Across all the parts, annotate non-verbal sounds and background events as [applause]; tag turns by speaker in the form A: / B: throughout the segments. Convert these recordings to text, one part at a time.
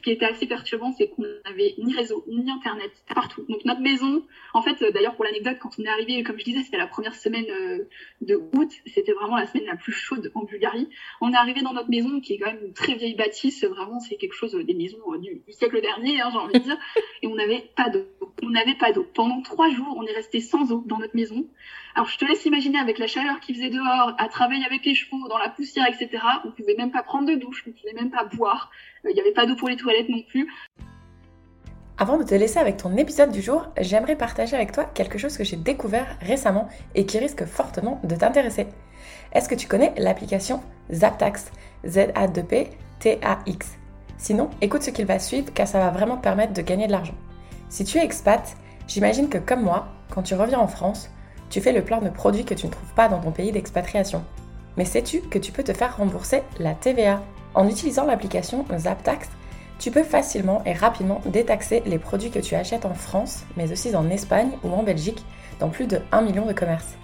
A: ce qui était assez perturbant, c'est qu'on n'avait ni réseau, ni internet, partout. Donc notre maison, en fait, euh, d'ailleurs pour l'anecdote, quand on est arrivé, comme je disais, c'était la première semaine euh, de août, c'était vraiment la semaine la plus chaude en Bulgarie. On est arrivé dans notre maison, qui est quand même une très vieille bâtisse, vraiment c'est quelque chose des maisons du, siècle dernier, hein, j'ai envie de dire, et on n'avait pas d'eau. On n'avait pas d'eau. Pendant trois jours, on est resté sans eau dans notre maison. Alors je te laisse imaginer avec la chaleur qu'il faisait dehors, à travailler avec les chevaux, dans la poussière, etc. On pouvait même pas prendre de douche, on pouvait même pas boire. Il n'y avait pas d'eau pour les toilettes non plus.
B: Avant de te laisser avec ton épisode du jour, j'aimerais partager avec toi quelque chose que j'ai découvert récemment et qui risque fortement de t'intéresser. Est-ce que tu connais l'application Zaptax? Z-A-2-P-T-A-X Sinon, écoute ce qu'il va suivre car ça va vraiment te permettre de gagner de l'argent. Si tu es expat, j'imagine que comme moi, quand tu reviens en France, tu fais le plein de produits que tu ne trouves pas dans ton pays d'expatriation. Mais sais-tu que tu peux te faire rembourser la TVA En utilisant l'application ZapTax, tu peux facilement et rapidement détaxer les produits que tu achètes en France, mais aussi en Espagne ou en Belgique, dans plus de 1 million de commerces.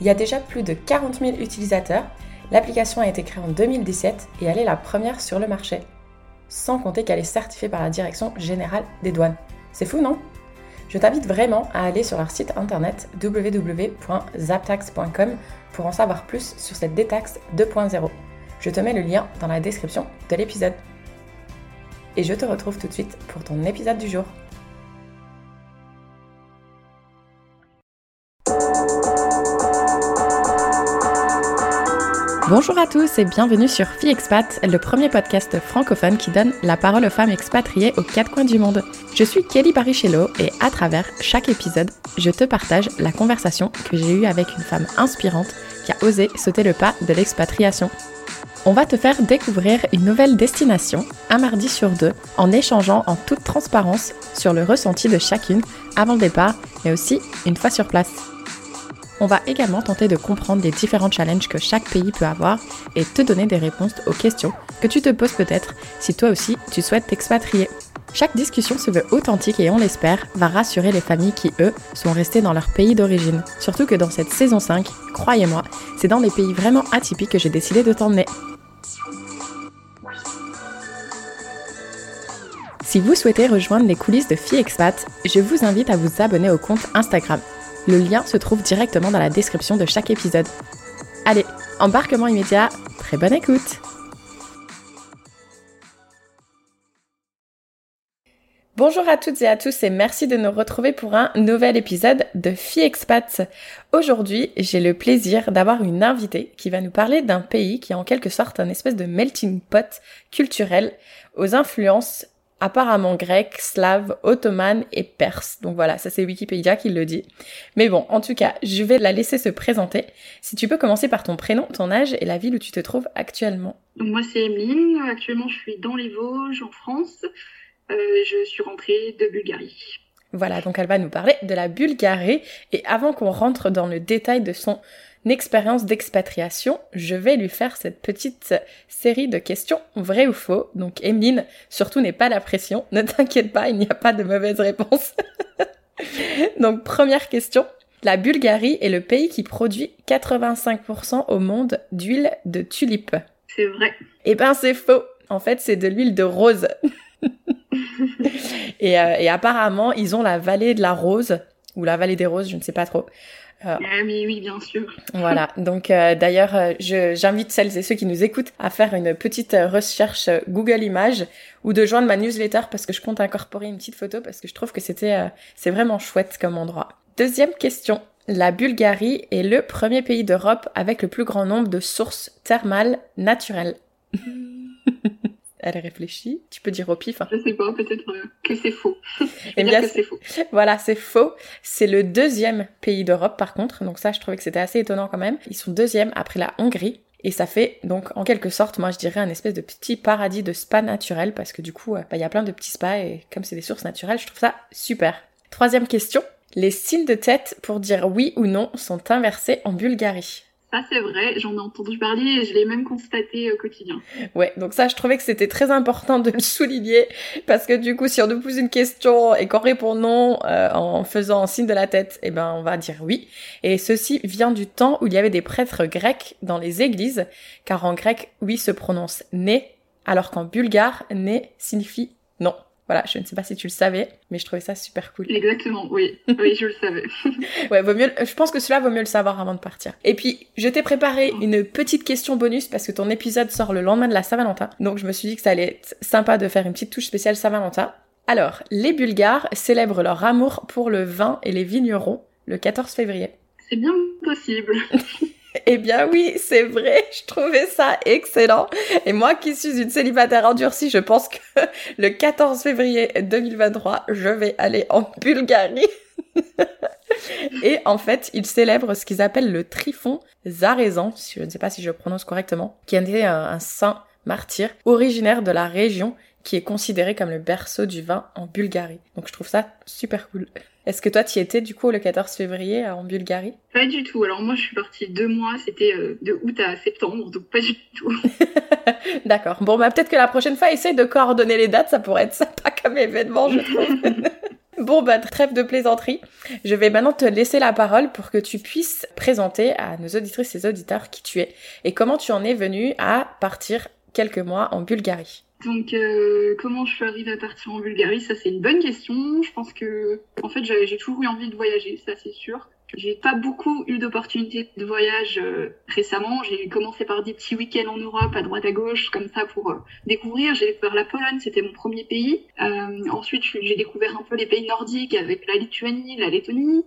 B: Il y a déjà plus de 40 000 utilisateurs, l'application a été créée en 2017 et elle est la première sur le marché. Sans compter qu'elle est certifiée par la Direction générale des douanes. C'est fou, non? Je t'invite vraiment à aller sur leur site internet www.zaptax.com pour en savoir plus sur cette détaxe 2.0. Je te mets le lien dans la description de l'épisode. Et je te retrouve tout de suite pour ton épisode du jour. Bonjour à tous et bienvenue sur Fille Expat, le premier podcast francophone qui donne la parole aux femmes expatriées aux quatre coins du monde. Je suis Kelly Barichello et à travers chaque épisode, je te partage la conversation que j'ai eue avec une femme inspirante qui a osé sauter le pas de l'expatriation. On va te faire découvrir une nouvelle destination, un mardi sur deux, en échangeant en toute transparence sur le ressenti de chacune avant le départ, mais aussi une fois sur place. On va également tenter de comprendre les différents challenges que chaque pays peut avoir et te donner des réponses aux questions que tu te poses peut-être si toi aussi tu souhaites t'expatrier. Chaque discussion se veut authentique et on l'espère va rassurer les familles qui, eux, sont restées dans leur pays d'origine. Surtout que dans cette saison 5, croyez-moi, c'est dans les pays vraiment atypiques que j'ai décidé de t'emmener. Si vous souhaitez rejoindre les coulisses de Fille Expat, je vous invite à vous abonner au compte Instagram le lien se trouve directement dans la description de chaque épisode. Allez, embarquement immédiat, très bonne écoute Bonjour à toutes et à tous et merci de nous retrouver pour un nouvel épisode de Fille Expat. Aujourd'hui, j'ai le plaisir d'avoir une invitée qui va nous parler d'un pays qui est en quelque sorte un espèce de melting pot culturel aux influences apparemment grec, slave, ottoman et perse. Donc voilà, ça c'est Wikipédia qui le dit. Mais bon, en tout cas, je vais la laisser se présenter. Si tu peux commencer par ton prénom, ton âge et la ville où tu te trouves actuellement.
A: Donc moi c'est Emeline, actuellement je suis dans les Vosges en France. Euh, je suis rentrée de Bulgarie.
B: Voilà, donc elle va nous parler de la Bulgarie. Et avant qu'on rentre dans le détail de son expérience d'expatriation, je vais lui faire cette petite série de questions vraies ou faux. Donc Emeline, surtout n'est pas la pression, ne t'inquiète pas, il n'y a pas de mauvaise réponse. [laughs] Donc première question, la Bulgarie est le pays qui produit 85% au monde d'huile de tulipe.
A: C'est vrai.
B: Eh ben c'est faux. En fait, c'est de l'huile de rose. [laughs] [laughs] et, euh, et apparemment, ils ont la vallée de la rose ou la vallée des roses, je ne sais pas trop.
A: Euh, ah, oui, oui, bien sûr.
B: voilà. [laughs] Donc euh, d'ailleurs, euh, j'invite celles et ceux qui nous écoutent à faire une petite recherche Google Images ou de joindre ma newsletter parce que je compte incorporer une petite photo parce que je trouve que c'était c'est vraiment chouette comme endroit. Deuxième question. La Bulgarie est le premier pays d'Europe avec le plus grand nombre de sources thermales naturelles. [laughs] elle réfléchit. Tu peux dire au pif.
A: Hein. Je sais pas, peut-être euh, que c'est faux. [laughs] Eh bien, c'est faux.
B: Voilà, c'est faux. C'est le deuxième pays d'Europe, par contre. Donc ça, je trouvais que c'était assez étonnant quand même. Ils sont deuxième après la Hongrie. Et ça fait donc en quelque sorte, moi je dirais un espèce de petit paradis de spa naturel parce que du coup, euh, bah, il y a plein de petits spas et comme c'est des sources naturelles, je trouve ça super. Troisième question. Les signes de tête pour dire oui ou non sont inversés en Bulgarie.
A: Ça, c'est vrai, j'en ai entendu parler et je l'ai même constaté au quotidien.
B: Ouais, donc ça, je trouvais que c'était très important de le [laughs] souligner parce que du coup, si on nous pose une question et qu'on répond non euh, en faisant un signe de la tête, eh ben, on va dire oui. Et ceci vient du temps où il y avait des prêtres grecs dans les églises, car en grec, oui se prononce né, alors qu'en bulgare, né signifie. Voilà, je ne sais pas si tu le savais, mais je trouvais ça super cool. [laughs]
A: Exactement, oui, oui, je le savais. [laughs]
B: ouais, vaut mieux, je pense que cela vaut mieux le savoir avant de partir. Et puis, je t'ai préparé oh. une petite question bonus parce que ton épisode sort le lendemain de la Saint-Valentin. Donc, je me suis dit que ça allait être sympa de faire une petite touche spéciale Saint-Valentin. Alors, les Bulgares célèbrent leur amour pour le vin et les vignerons le 14 février.
A: C'est bien possible. [laughs]
B: Eh bien oui, c'est vrai, [laughs] je trouvais ça excellent. Et moi qui suis une célibataire endurcie, je pense que [laughs] le 14 février 2023, je vais aller en [laughs] Bulgarie. Et en fait, ils célèbrent ce qu'ils appellent le Trifon Zarezan, je ne sais pas si je prononce correctement, qui était un, un saint martyr originaire de la région qui est considéré comme le berceau du vin en Bulgarie. Donc je trouve ça super cool. Est-ce que toi, tu y étais du coup le 14 février en Bulgarie?
A: Pas du tout. Alors moi, je suis partie deux mois. C'était euh, de août à septembre, donc pas du tout. [laughs]
B: D'accord. Bon, bah peut-être que la prochaine fois, essaye de coordonner les dates. Ça pourrait être sympa comme événement, je trouve. [laughs] Bon, bah, trêve de plaisanterie. Je vais maintenant te laisser la parole pour que tu puisses présenter à nos auditrices et auditeurs qui tu es et comment tu en es venu à partir quelques mois en Bulgarie.
A: Donc, euh, comment je suis arrivée à partir en Bulgarie? Ça, c'est une bonne question. Je pense que, en fait, j'ai toujours eu envie de voyager, ça, c'est sûr. J'ai pas beaucoup eu d'opportunités de voyage euh, récemment. J'ai commencé par des petits week-ends en Europe, à droite à gauche, comme ça, pour euh, découvrir. J'ai découvert la Pologne, c'était mon premier pays. ensuite, j'ai découvert un peu les pays nordiques avec la Lituanie, la Lettonie.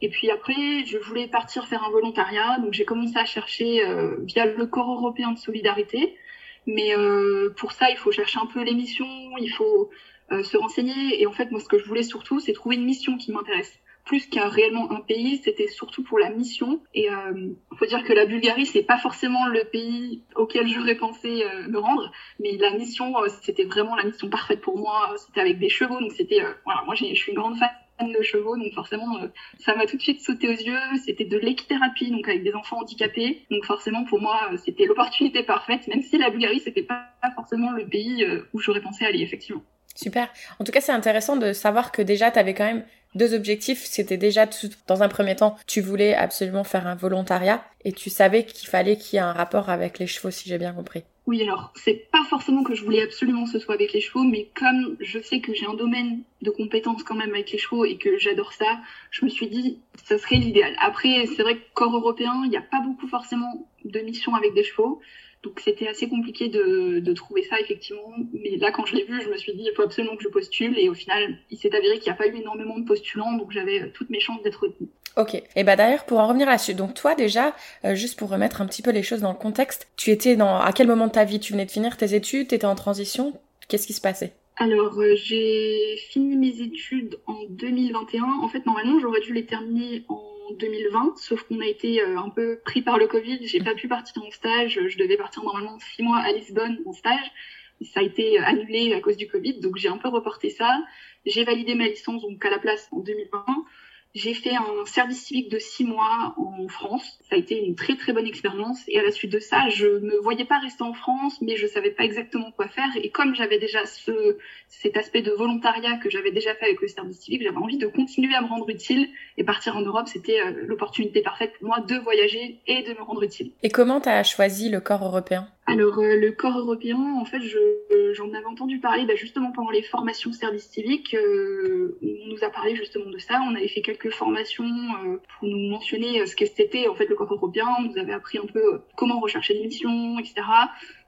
A: Et puis après, je voulais partir faire un volontariat, donc j'ai commencé à chercher via le corps européen de solidarité. Mais euh, pour ça, il faut chercher un peu les missions, il faut euh, se renseigner. Et en fait, moi, ce que je voulais surtout, c'est trouver une mission qui m'intéresse. Plus qu'un réellement un pays, c'était surtout pour la mission. Et euh, faut dire que la Bulgarie, c'est pas forcément le pays auquel j'aurais pensé euh, me rendre, mais la mission, euh, c'était vraiment la mission parfaite pour moi. C'était avec des chevaux, donc c'était voilà, moi, je suis une grande fan de chevaux, donc forcément, euh, ça m'a tout de suite sauté aux yeux. C'était de l'équithérapie, donc avec des enfants handicapés. Donc forcément, pour moi, euh, c'était l'opportunité parfaite, même si la Bulgarie, c'était pas forcément le pays euh, où j'aurais pensé aller, effectivement.
B: Super. En tout cas, c'est intéressant de savoir que déjà, tu avais quand même deux objectifs. C'était déjà, dans un premier temps, tu voulais absolument faire un volontariat et tu savais qu'il fallait qu'il y ait un rapport avec les chevaux, si j'ai bien compris.
A: Oui, alors, c'est pas forcément que je voulais absolument que ce soit avec les chevaux, mais comme je sais que j'ai un domaine de compétences quand même avec les chevaux et que j'adore ça, je me suis dit, ça serait l'idéal. Après, c'est vrai que corps européen, il n'y a pas beaucoup forcément de missions avec des chevaux. Donc c'était assez compliqué de, de, trouver ça effectivement. Mais là quand je l'ai vu, je me suis dit il faut absolument que je postule. Et au final, il s'est avéré qu'il n'y a pas eu énormément de postulants, donc j'avais toutes mes chances d'être retenue.
B: Ok. Et bah d'ailleurs pour en revenir là-dessus, donc toi déjà, euh, juste pour remettre un petit peu les choses dans le contexte, tu étais dans à quel moment de ta vie Tu venais de finir tes études, tu étais en transition, qu'est-ce qui se passait?
A: Alors, euh, j'ai fini mes études en 2021. En fait, normalement, j'aurais dû les terminer en 2020, sauf qu'on a été euh, un peu pris par le Covid. J'ai pas pu partir en stage. Je devais partir normalement six mois à Lisbonne en stage. Ça a été annulé à cause du Covid, donc j'ai un peu reporté ça. J'ai validé ma licence donc à la place en 2020. J'ai fait un service civique de six mois en France. Ça a été une très très bonne expérience. Et à la suite de ça, je me voyais pas rester en France, mais je savais pas exactement quoi faire. Et comme j'avais déjà ce, cet aspect de volontariat que j'avais déjà fait avec le service civique, j'avais envie de continuer à me rendre utile. Et partir en Europe, c'était euh, l'opportunité parfaite pour moi de voyager et de me rendre utile.
B: Et comment tu as choisi le corps européen?
A: Alors, euh, le corps européen, en fait, je, j'en avais entendu parler bah, justement pendant les formations service civique. Euh, on nous a parlé justement de ça. On avait fait quelques formations euh, pour nous mentionner ce que c'était en fait le corps européen. On nous avait appris un peu comment rechercher des missions, etc.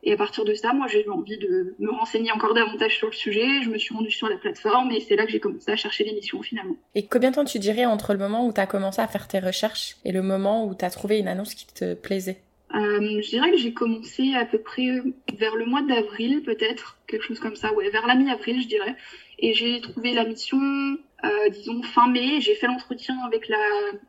A: Et à partir de ça, moi, j'ai eu envie de me renseigner encore davantage sur le sujet. Je me suis rendue sur la plateforme et c'est là que j'ai commencé à chercher des missions finalement.
B: Et combien de temps tu dirais entre le moment où tu as commencé à faire tes recherches et le moment où tu as trouvé une annonce qui te plaisait?
A: Euh, je dirais que j'ai commencé à peu près vers le mois d'avril, peut-être, quelque chose comme ça, ouais, vers la mi-avril, je dirais. Et j'ai trouvé la mission, euh, disons, fin mai. J'ai fait l'entretien avec la,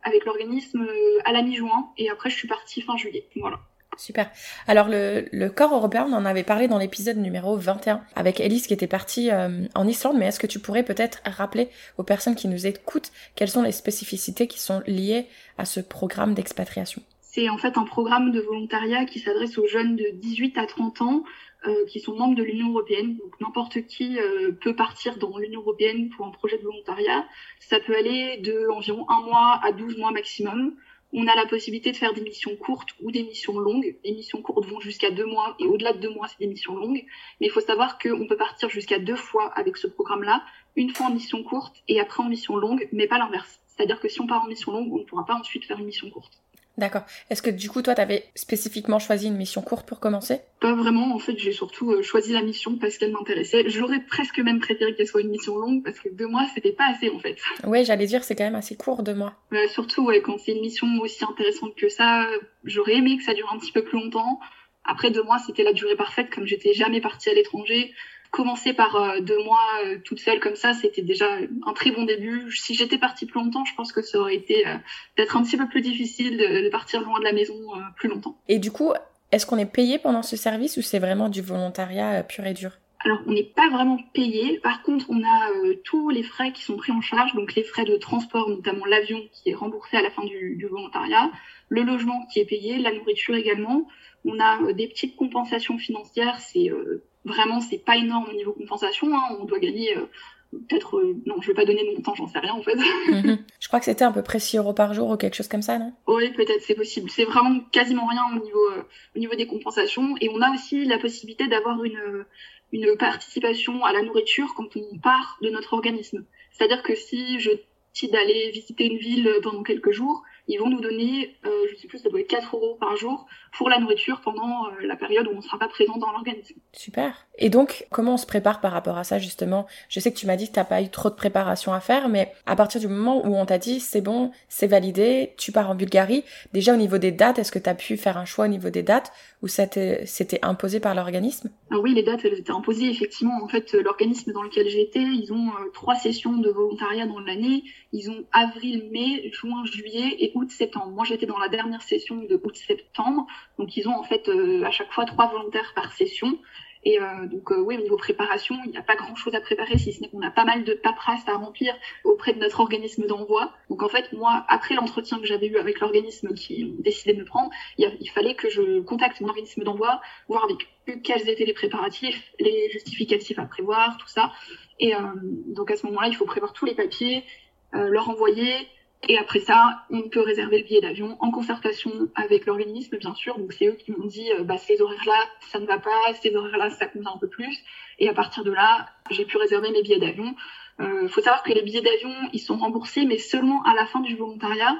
A: avec l'organisme euh, à la mi-juin. Et après, je suis partie fin juillet. Voilà.
B: Super. Alors le, le, corps européen, on en avait parlé dans l'épisode numéro 21 avec Elise qui était partie euh, en Islande, mais est-ce que tu pourrais peut-être rappeler aux personnes qui nous écoutent quelles sont les spécificités qui sont liées à ce programme d'expatriation?
A: C'est en fait un programme de volontariat qui s'adresse aux jeunes de 18 à 30 ans euh, qui sont membres de l'Union européenne. Donc n'importe qui euh, peut partir dans l'Union européenne pour un projet de volontariat. Ça peut aller de environ un mois à 12 mois maximum. On a la possibilité de faire des missions courtes ou des missions longues. Les missions courtes vont jusqu'à deux mois et au-delà de deux mois, c'est des missions longues. Mais il faut savoir qu'on peut partir jusqu'à deux fois avec ce programme-là, une fois en mission courte et après en mission longue, mais pas l'inverse. C'est-à-dire que si on part en mission longue, on ne pourra pas ensuite faire une mission courte.
B: D'accord. Est-ce que du coup, toi, tu avais spécifiquement choisi une mission courte pour commencer?
A: Pas vraiment. En fait, j'ai surtout euh, choisi la mission parce qu'elle m'intéressait. J'aurais presque même préféré qu'elle soit une mission longue parce que deux mois, c'était pas assez en fait. [laughs]
B: Oui, j'allais dire, c'est quand même assez court, deux mois.
A: surtout, ouais, quand c'est une mission aussi intéressante que ça, j'aurais aimé que ça dure un petit peu plus longtemps. Après deux mois, c'était la durée parfaite, comme j'étais jamais partie à l'étranger commencer par euh, deux mois euh, toute seule comme ça, c'était déjà un très bon début. Si j'étais partie plus longtemps, je pense que ça aurait été euh, peut-être un petit peu plus difficile de, partir loin de la maison plus longtemps.
B: Et du coup, est-ce qu'on est payé pendant ce service ou c'est vraiment du volontariat pur et dur?
A: Alors, on n'est pas vraiment payé. Par contre, on a tous les frais qui sont pris en charge, donc les frais de transport, notamment l'avion qui est remboursé à la fin du, du, volontariat, le logement qui est payé, la nourriture également. On a des petites compensations financières, c'est vraiment, c'est pas énorme au niveau compensation. Hein. On doit gagner euh, peut-être. Euh, non, je vais pas donner mon temps, j'en sais rien en fait.
B: Mhm. [laughs] Je crois que c'était à peu près 6 euros par jour ou quelque chose comme ça, non?
A: Oui, peut-être, c'est possible. C'est vraiment quasiment rien au niveau, euh, au niveau des compensations. Et on a aussi la possibilité d'avoir une, une participation à la nourriture quand on part de notre organisme. C'est-à-dire que si je décide d'aller visiter une ville pendant quelques jours, ils vont nous donner, euh, je sais plus, ça doit être 4 euros par jour pour la nourriture pendant euh, la période où on ne sera pas présent dans l'organisme.
B: Super. Et donc, comment on se prépare par rapport à ça, justement? Je sais que tu m'as dit que tu n'as pas eu trop de préparation à faire, mais à partir du moment où on t'a dit, c'est bon, c'est validé, tu pars en Bulgarie, déjà au niveau des dates, est-ce que tu as pu faire un choix au niveau des dates ou c'était imposé par l'organisme?
A: Ah Oui, les dates, elles étaient imposées, effectivement. En fait, l'organisme dans lequel j'étais, ils ont euh, trois sessions de volontariat dans l'année. Ils ont avril, mai, juin, juillet et août-septembre. Moi, j'étais dans la dernière session de août-septembre. Donc, ils ont en fait euh, à chaque fois trois volontaires par session. Et euh, donc, euh, oui, au niveau préparation, il n'y a pas grand-chose à préparer, si ce n'est qu'on a pas mal de paperasse à remplir auprès de notre organisme d'envoi. Donc, en fait, moi, après l'entretien que j'avais eu avec l'organisme qui décidé de me prendre, il, fallait que je contacte mon organisme d'envoi, voir avec eux quels étaient les préparatifs, les justificatifs à prévoir, tout ça. Et donc, à ce moment-là, il faut prévoir tous les papiers, leur envoyer, et après ça, on peut réserver le billet d'avion en concertation avec l'organisme, bien sûr. Donc c'est eux qui m'ont dit, euh, bah, ces horaires-là, ça ne va pas, ces horaires-là, ça convient un peu plus. Et à partir de là, j'ai pu réserver mes billets d'avion. Il euh, faut savoir que les billets d'avion, ils sont remboursés, mais seulement à la fin du volontariat.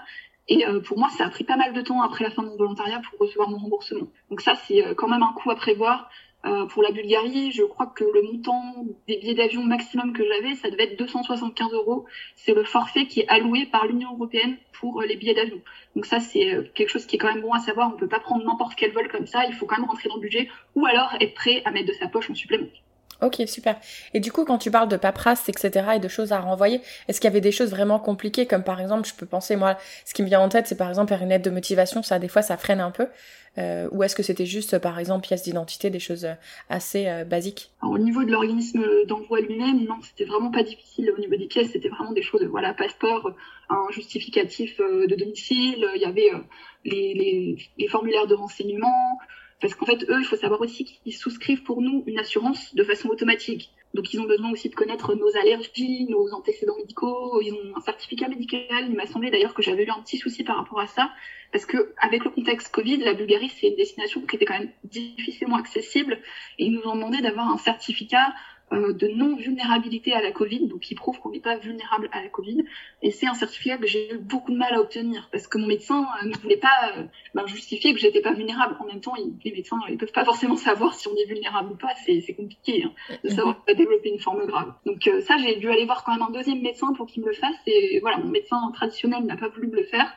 A: Et euh, pour moi, ça a pris pas mal de temps après la fin de mon volontariat pour recevoir mon remboursement. Donc ça, c'est quand même un coût à prévoir. Euh, pour la Bulgarie, je crois que le montant des billets d'avion maximum que j'avais, ça devait être 275 euros. C'est le forfait qui est alloué par l'Union européenne pour euh, les billets d'avion. Donc ça, c'est euh, quelque chose qui est quand même bon à savoir. On peut pas prendre n'importe quel vol comme ça. Il faut quand même rentrer dans le budget ou alors être prêt à mettre de sa poche en supplément.
B: Ok, super. Et du coup, quand tu parles de paperasse, etc., et de choses à renvoyer, est-ce qu'il y avait des choses vraiment compliquées, comme par exemple, je peux penser, moi, ce qui me vient en tête, c'est par exemple faire une lettre de motivation, ça, des fois, ça freine un peu. Euh, ou est-ce que c'était juste, par exemple, pièce d'identité, des choses euh, assez euh, basiques?
A: Au niveau de l'organisme d'envoi lui-même, non, c'était vraiment pas difficile. Au niveau des pièces, c'était vraiment des choses, voilà, passeport, un justificatif de domicile, il y avait les, les formulaires de renseignement, parce qu'en fait, eux, il faut savoir aussi qu'ils souscrivent pour nous une assurance de façon automatique. Donc, ils ont besoin aussi de connaître nos allergies, nos antécédents médicaux. Ils ont un certificat médical. Il m'a semblé d'ailleurs que j'avais eu un petit souci par rapport à ça. Parce que, avec le contexte Covid, la Bulgarie, c'est une destination qui était quand même difficilement accessible. Et ils nous ont demandé d'avoir un certificat euh, de non-vulnérabilité à la Covid, donc qui prouve qu'on n'est pas vulnérable à la Covid. Et c'est un certificat que j'ai eu beaucoup de mal à obtenir parce que mon médecin euh, ne voulait pas euh, ben, justifier que j'étais pas vulnérable. En même temps, les médecins ils peuvent pas forcément savoir si on est vulnérable ou pas. C'est compliqué hein, de savoir qu'on va développer une forme grave. Donc ça, j'ai dû aller voir quand même un deuxième médecin pour qu'il me le fasse. Et voilà, mon médecin traditionnel n'a pas voulu me le faire.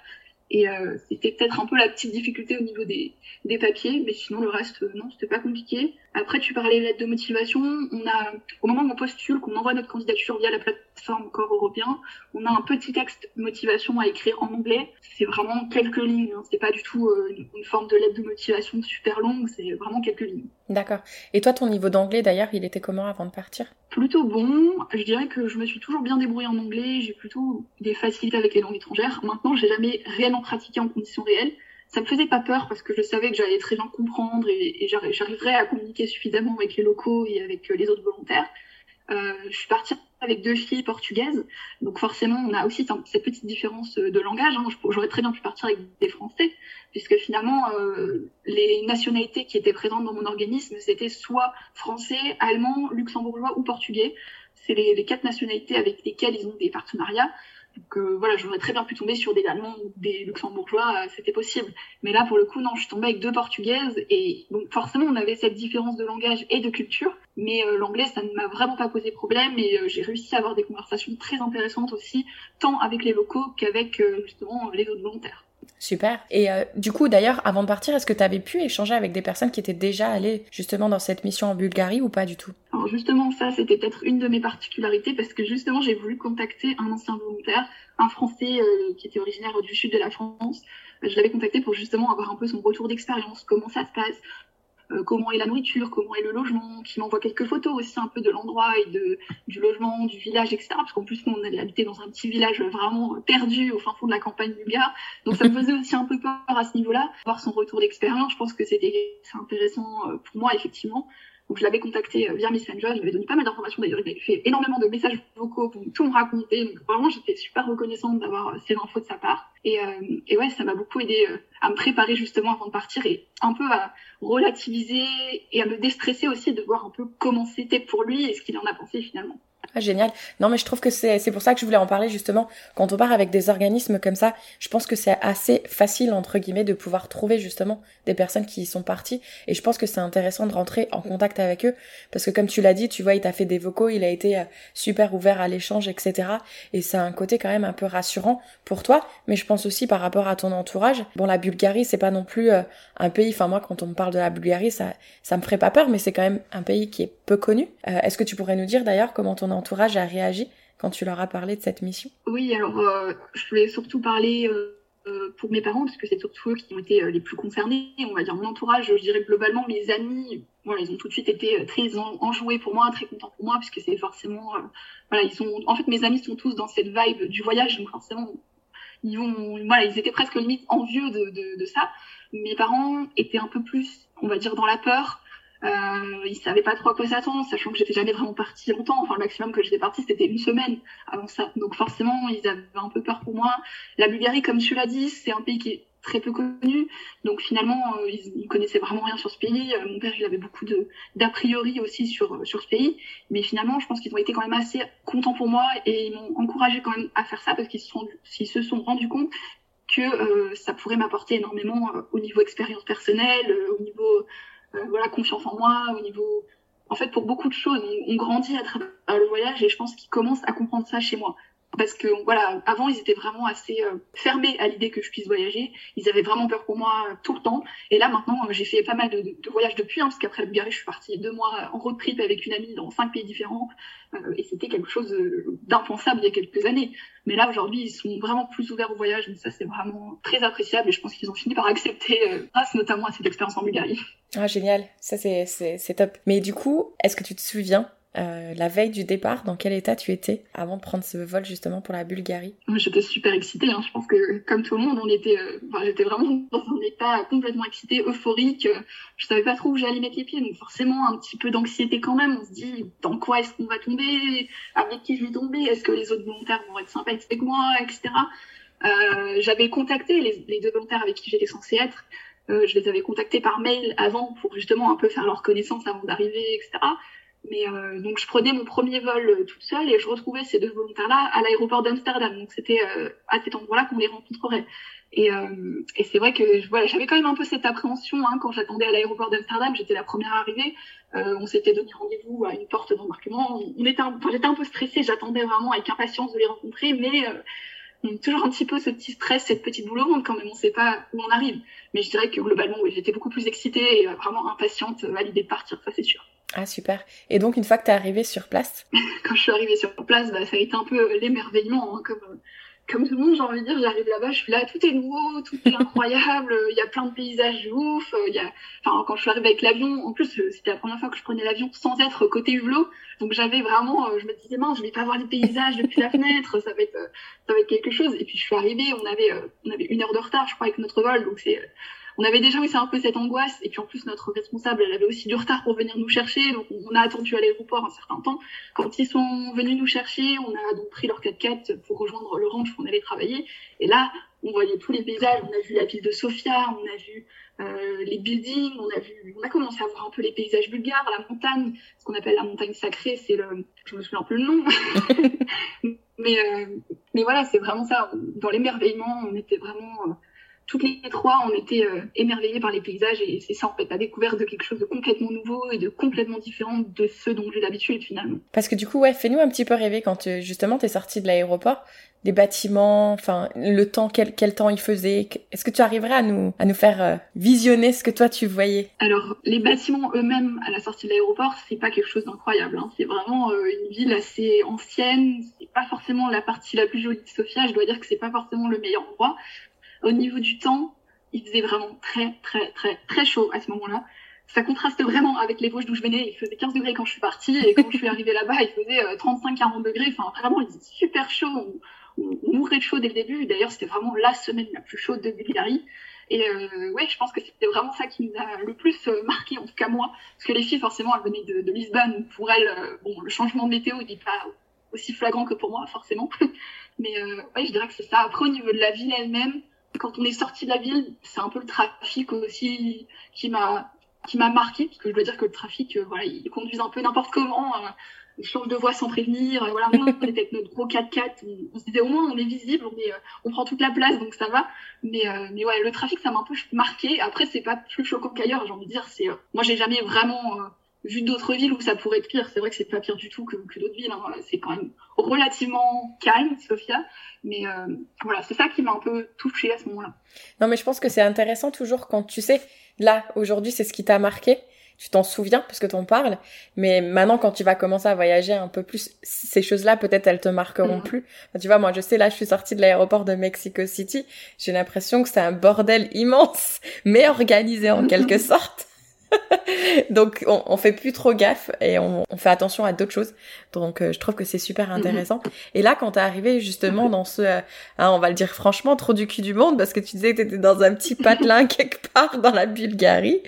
A: Et euh, c'était peut-être un peu la petite difficulté au niveau des, des papiers, mais sinon le reste, euh, non, c'était pas compliqué. Après, tu parlais de lettres de motivation. On a, au moment où on postule, qu'on envoie notre candidature via la plateforme Corps européen, on a un petit texte de motivation à écrire en anglais. C'est vraiment quelques lignes. Hein. C'est pas du tout euh, une forme de lettre de motivation super longue. C'est vraiment quelques lignes.
B: D'accord. Et toi, ton niveau d'anglais, d'ailleurs, il était comment avant de partir?
A: Plutôt bon. Je dirais que je me suis toujours bien débrouillée en anglais. J'ai plutôt des facilités avec les langues étrangères. Maintenant, j'ai jamais réellement pratiqué en conditions réelles ça me faisait pas peur parce que je savais que j'allais très bien comprendre et, et j'arriverais à communiquer suffisamment avec les locaux et avec euh, les autres volontaires. Euh, je suis partie avec deux filles portugaises, donc forcément on a aussi cette petite différence de langage. Hein. J'aurais très bien pu partir avec des Français, puisque finalement euh, les nationalités qui étaient présentes dans mon organisme c'était soit français, allemand, luxembourgeois ou portugais. C'est les quatre nationalités avec lesquelles ils ont des partenariats. Donc euh, voilà, j'aurais très bien pu tomber sur des Allemands ou des Luxembourgeois, euh, c'était possible. Mais là, pour le coup, non, je suis tombée avec deux Portugaises et donc forcément, on avait cette différence de langage et de culture. Mais euh, l'anglais, ça ne m'a vraiment pas posé problème et j'ai réussi à avoir des conversations très intéressantes aussi, tant avec les locaux qu'avec justement les autres volontaires.
B: Super. Et euh, du coup, d'ailleurs, avant de partir, est-ce que tu avais pu échanger avec des personnes qui étaient déjà allées justement dans cette mission en Bulgarie ou pas du tout?
A: Alors justement, ça, c'était peut-être une de mes particularités parce que justement, j'ai voulu contacter un ancien volontaire, un Français euh, qui était originaire du sud de la France. Je l'avais contacté pour justement avoir un peu son retour d'expérience, comment ça se passe, euh, comment est la nourriture, comment est le logement, qui m'envoie quelques photos aussi un peu de l'endroit et du logement, du village, etc. Parce qu'en plus, on allait habiter dans un petit village vraiment perdu au fin fond de la campagne bulgare. Donc ça me faisait aussi un peu peur à ce niveau-là. Voir son retour d'expérience, je pense que c'était intéressant euh, pour moi, effectivement. Donc je l'avais contacté euh, via Messenger, il m'avait donné pas mal d'informations d'ailleurs, il m'avait fait énormément de messages vocaux pour tout me raconter. Donc vraiment j'étais super reconnaissante d'avoir ces infos de sa part. Et, et ouais, ça m'a beaucoup aidé à me préparer justement avant de partir et un peu à relativiser et à me déstresser aussi de voir un peu comment c'était pour lui et ce qu'il en a pensé finalement.
B: Ah, génial. Non, mais je trouve que c'est, c'est pour ça que je voulais en parler justement. Quand on part avec des organismes comme ça, je pense que c'est assez facile, entre guillemets, de pouvoir trouver justement des personnes qui y sont parties. Et je pense que c'est intéressant de rentrer en contact avec eux. Parce que comme tu l'as dit, tu vois, il t'a fait des vocaux, il a été euh, super ouvert à l'échange, etc. Et c'est un côté quand même un peu rassurant pour toi. Mais je pense aussi par rapport à ton entourage. Bon, la Bulgarie, c'est pas non plus euh, un pays, enfin moi, quand on me parle de la Bulgarie, ça, ça me ferait pas peur, mais c'est quand même un pays qui est peu connu. Euh, est-ce que tu pourrais nous dire d'ailleurs comment ton entourage a réagi quand tu leur as parlé de cette mission?
A: Oui, alors euh, je voulais surtout parler euh, euh, pour mes parents, parce que c'est surtout eux qui ont été les plus concernés. On va dire mon entourage, je dirais globalement mes amis, voilà, ils ont tout de suite été très enjoués pour moi, très contents pour moi, puisque c'est forcément, voilà, ils sont, en fait, mes amis sont tous dans cette vibe du voyage, donc forcément, ils vont, voilà, ils étaient presque limite envieux de ça. Mes parents étaient un peu plus, on va dire, dans la peur. Euh, ils savaient pas trop à quoi s'attendre, sachant que j'étais jamais vraiment partie longtemps. Enfin, le maximum que j'étais partie, c'était une semaine avant ça. Donc forcément, ils avaient un peu peur pour moi. La Bulgarie, comme tu l'as dit, c'est un pays qui est très peu connu. Donc finalement, euh, ils, connaissaient vraiment rien sur ce pays. Euh, mon père, il avait beaucoup d'a priori aussi sur sur ce pays. Mais finalement, je pense qu'ils ont été quand même assez contents pour moi et ils m'ont encouragé quand même à faire ça parce qu'ils se sont s'ils se sont rendus compte que euh, ça pourrait m'apporter énormément au niveau expérience personnelle, au niveau euh, voilà, confiance en moi, au niveau. En fait, pour beaucoup de choses, on, grandit à travers le voyage et je pense qu'ils commencent à comprendre ça chez moi parce que voilà, avant ils étaient vraiment assez euh, fermés à l'idée que je puisse voyager. Ils avaient vraiment peur pour moi euh, tout le temps. Et là maintenant, j'ai fait pas mal de, voyages depuis, hein, parce qu'après la Bulgarie, je suis partie deux mois en road trip avec une amie dans cinq pays différents, et c'était quelque chose d'impensable il y a quelques années. Mais là aujourd'hui, ils sont vraiment plus ouverts au voyage, donc ça c'est vraiment très appréciable, et je pense qu'ils ont fini par accepter grâce notamment à cette expérience en Bulgarie.
B: Ah génial, ça c'est top. Mais du coup, est-ce que tu te souviens euh, la veille du départ, dans quel état tu étais avant de prendre ce vol justement pour la Bulgarie?
A: J'étais super excitée. Hein. Je pense que comme tout le monde, on était, euh, j'étais vraiment [laughs] dans un état complètement excité, euphorique. Je savais pas trop où j'allais mettre les pieds, donc forcément un petit peu d'anxiété quand même. On se dit dans quoi est-ce qu'on va tomber, avec qui je vais tomber, est-ce que les autres volontaires vont être sympas avec moi, etc. Euh, J'avais contacté les, les, deux volontaires avec qui j'étais censée être. Euh, je les avais contactés par mail avant pour justement un peu faire leur connaissance avant d'arriver, etc. Mais euh, donc je prenais mon premier vol euh, toute seule et je retrouvais ces deux volontaires-là à l'aéroport d'Amsterdam. Donc c'était euh, à cet endroit-là qu'on les rencontrerait. Et, euh, et c'est vrai que voilà, j'avais quand même un peu cette appréhension hein, quand j'attendais à l'aéroport d'Amsterdam. J'étais la première arrivée. on s'était donné rendez-vous à une porte d'embarquement. On était, enfin, j'étais un peu stressée. J'attendais vraiment avec impatience de les rencontrer, mais a toujours un petit peu ce petit stress, cette petite boule au ventre quand même. On ne sait pas où on arrive. Mais je dirais que globalement, oui, j'étais beaucoup plus excitée et vraiment impatiente à l'idée de partir. Ça c'est sûr.
B: Ah super. Et donc une fois que tu es arrivée sur place?
A: Quand je suis arrivée sur place, bah, ça a été un peu l'émerveillement. Hein, comme, comme tout le monde, j'ai envie de dire, j'arrive là-bas, je suis là, tout est nouveau, tout est incroyable, il y a plein de paysages ouf. Il y a... enfin, quand je suis arrivée avec l'avion, en plus c'était la première fois que je prenais l'avion sans être côté hublot, donc j'avais vraiment, je me disais mince, je vais pas voir les paysages depuis la fenêtre, ça va être, ça va être quelque chose. Et puis je suis arrivée, on avait, on avait une heure de retard, je crois, avec notre vol, donc c'est on avait déjà eu un peu cette angoisse. Et puis en plus, notre responsable, elle avait aussi du retard pour venir nous chercher. Donc on a attendu à l'aéroport un certain temps. Quand ils sont venus nous chercher, on a donc pris leur 4x4 pour rejoindre le ranch où on allait travailler. Et là, on voyait tous les paysages. On a vu la ville de Sofia, on a vu euh, les buildings, on a vu, on a commencé à voir un peu les paysages bulgares, la montagne, ce qu'on appelle la montagne sacrée, c'est le, je me souviens peu le nom, [laughs] mais euh, mais voilà, c'est vraiment ça. Dans l'émerveillement, on était vraiment euh, toutes les trois, on était euh, émerveillés par les paysages et c'est ça en fait, la découverte de quelque chose de complètement nouveau et de complètement différent de ce dont j'ai l'habitude finalement.
B: Parce que du coup, ouais, fais-nous un petit peu rêver quand euh, justement t'es sorti de l'aéroport, des bâtiments, enfin le temps, quel, quel temps il faisait. Est-ce que tu arriverais à nous à nous faire euh, visionner ce que toi tu voyais?
A: Alors les bâtiments eux-mêmes à la sortie de l'aéroport, c'est pas quelque chose d'incroyable. Hein. C'est vraiment une ville assez ancienne. C'est pas forcément la partie la plus jolie de Sofia. Je dois dire que c'est pas forcément le meilleur endroit. Au niveau du temps, il faisait vraiment très, très, très, très chaud à ce moment-là. Ça contraste vraiment avec les Vosges d'où je venais. Il faisait 15 degrés quand je suis partie et quand je suis arrivée là-bas, il faisait 35-40 euh, degrés. Enfin, vraiment, il faisait super chaud. On, on, mourait de chaud dès le début. D'ailleurs, c'était vraiment la semaine la plus chaude de Bulgarie. Et euh, ouais, je pense que c'était vraiment ça qui nous a le plus euh, marqué, en tout cas moi. Parce que les filles, forcément, elles venaient de, de Lisbonne. Pour elles, euh, bon, le changement de météo, il n'est pas aussi flagrant que pour moi, forcément. [laughs] Mais euh, ouais, je dirais que c'est ça. Après, au niveau de la ville elle-même, quand on est sorti de la ville, c'est un peu le trafic aussi qui m'a qui m'a marqué parce que je dois dire que le trafic, euh, voilà, ils conduisent un peu n'importe comment, euh, ils changent de voie sans prévenir. voilà, on [laughs] était avec notre gros 4x4, on, se disait au moins on est visible, on est, euh, on prend toute la place donc ça va. Mais mais ouais, le trafic ça m'a un peu marqué. Après c'est pas plus choquant qu'ailleurs, j'ai envie de dire. C'est moi j'ai jamais vraiment vu d'autres villes où ça pourrait être pire. C'est vrai que c'est pas pire du tout que, que d'autres villes. Hein. c'est quand même relativement calme, Sofia. Mais euh, voilà, c'est ça qui m'a un peu touchée à ce moment-là.
B: Non, mais je pense que c'est intéressant toujours quand tu sais, là, aujourd'hui, c'est ce qui t'a marqué. Tu t'en souviens parce que t'en parles, mais maintenant quand tu vas commencer à voyager un peu plus, ces choses-là peut-être elles te marqueront mm. plus. tu vois, moi je sais là, je suis sortie de l'aéroport de Mexico City, j'ai l'impression que c'est un bordel immense, [laughs] mais organisé en [laughs] quelque sorte. [laughs] Donc on, on, fait plus trop gaffe et on, on fait attention à d'autres choses. Donc euh, je trouve que c'est super mhm. intéressant. Et là quand t'es arrivé justement dans ce, euh, hein, on va le dire franchement, trop du cul du monde parce que tu disais que t'étais dans un petit [laughs] patelin quelque part dans la Bulgarie.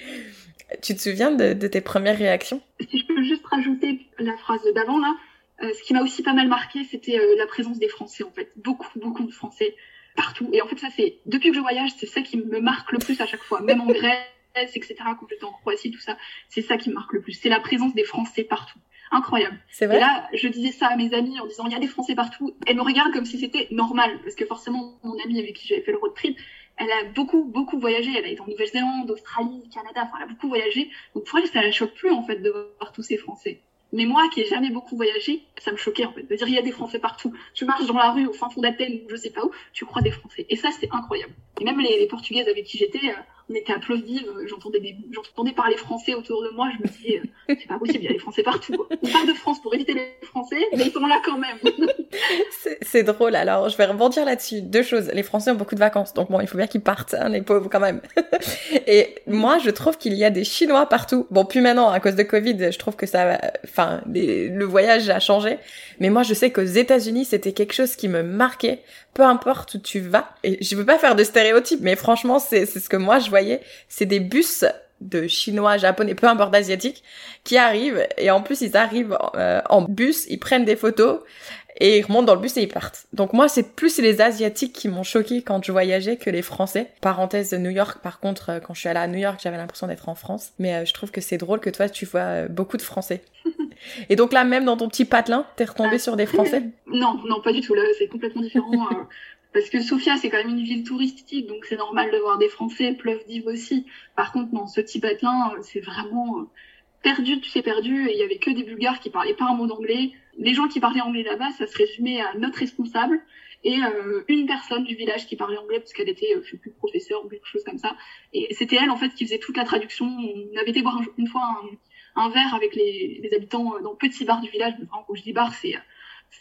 B: Tu te souviens de, de, tes premières réactions?
A: Si je peux juste rajouter la phrase d'avant là, euh, ce qui m'a aussi pas mal marqué, c'était la présence des Français en fait. Beaucoup, beaucoup de Français partout. Et en fait ça c'est, depuis que je voyage, c'est ça qui me marque le plus à chaque fois. Même en Grèce [laughs] etc., quand j'étais en Croatie, tout ça, c'est ça qui me marque le plus. C'est la présence des Français partout. Incroyable.
B: C'est vrai.
A: Et là, je disais ça à mes amis en disant, il y a des Français partout. Elles me regardent comme si c'était normal. Parce que forcément, mon amie avec qui j'avais fait le road trip, elle a beaucoup, beaucoup voyagé. Elle a été en Nouvelle-Zélande, Australie, Canada. Enfin, elle a beaucoup voyagé. Donc pour elle, ça la choque plus, en fait, de voir tous ces Français. Mais moi, qui ai jamais beaucoup voyagé, ça me choquait, en fait, de dire, il y a des Français partout. Tu marches dans la rue, au fin fond d'Athènes, je sais pas où, tu crois des Français. Et ça, c'est incroyable. Et même les, les Portugaises avec qui j'étais, euh, on était applaudies, euh, j'entendais j'entendais parler français autour de moi, je me disais, euh, c'est pas possible, il y a des Français partout. On parle de France pour éviter les Français, mais ils sont là quand même. [laughs]
B: c'est drôle, alors je vais rebondir là-dessus. Deux choses, les Français ont beaucoup de vacances, donc bon, il faut bien qu'ils partent, hein, les pauvres quand même. [laughs] Et moi, je trouve qu'il y a des Chinois partout. Bon, plus maintenant, à cause de Covid, je trouve que ça, enfin, le voyage a changé. Mais moi, je sais qu'aux États-Unis, c'était quelque chose qui me marquait peu importe où tu vas. Et je veux pas faire de stéréotypes, mais franchement, c'est ce que moi je voyais. C'est des bus de chinois, japonais, peu importe asiatiques, qui arrivent et en plus ils arrivent euh, en bus, ils prennent des photos et ils remontent dans le bus et ils partent. Donc moi c'est plus les asiatiques qui m'ont choqué quand je voyageais que les français. Parenthèse New York par contre euh, quand je suis allée à New York j'avais l'impression d'être en France, mais euh, je trouve que c'est drôle que toi tu vois beaucoup de français. [laughs] Et donc là, même dans ton petit patelin, t'es retombé sur des Français?
A: Non, non, pas du tout. Là, c'est complètement différent. [laughs] Euh, parce que Sofia, c'est quand même une ville touristique, donc c'est normal de voir des Français, Plovdiv aussi. Par contre, non, ce petit patelin, euh, c'est vraiment euh, perdu, tu sais, perdu. Et il y avait que des Bulgares qui parlaient pas un mot d'anglais. Les gens qui parlaient anglais là-bas, ça se résumait à notre responsable et une personne du village qui parlait anglais parce qu'elle était, je sais plus, professeur ou quelque chose comme ça. Et c'était elle en fait qui faisait toute la traduction. On avait été voir une fois un, verre avec les, habitants euh, dans le petit bar du village. Mais quand je dis bar, c'est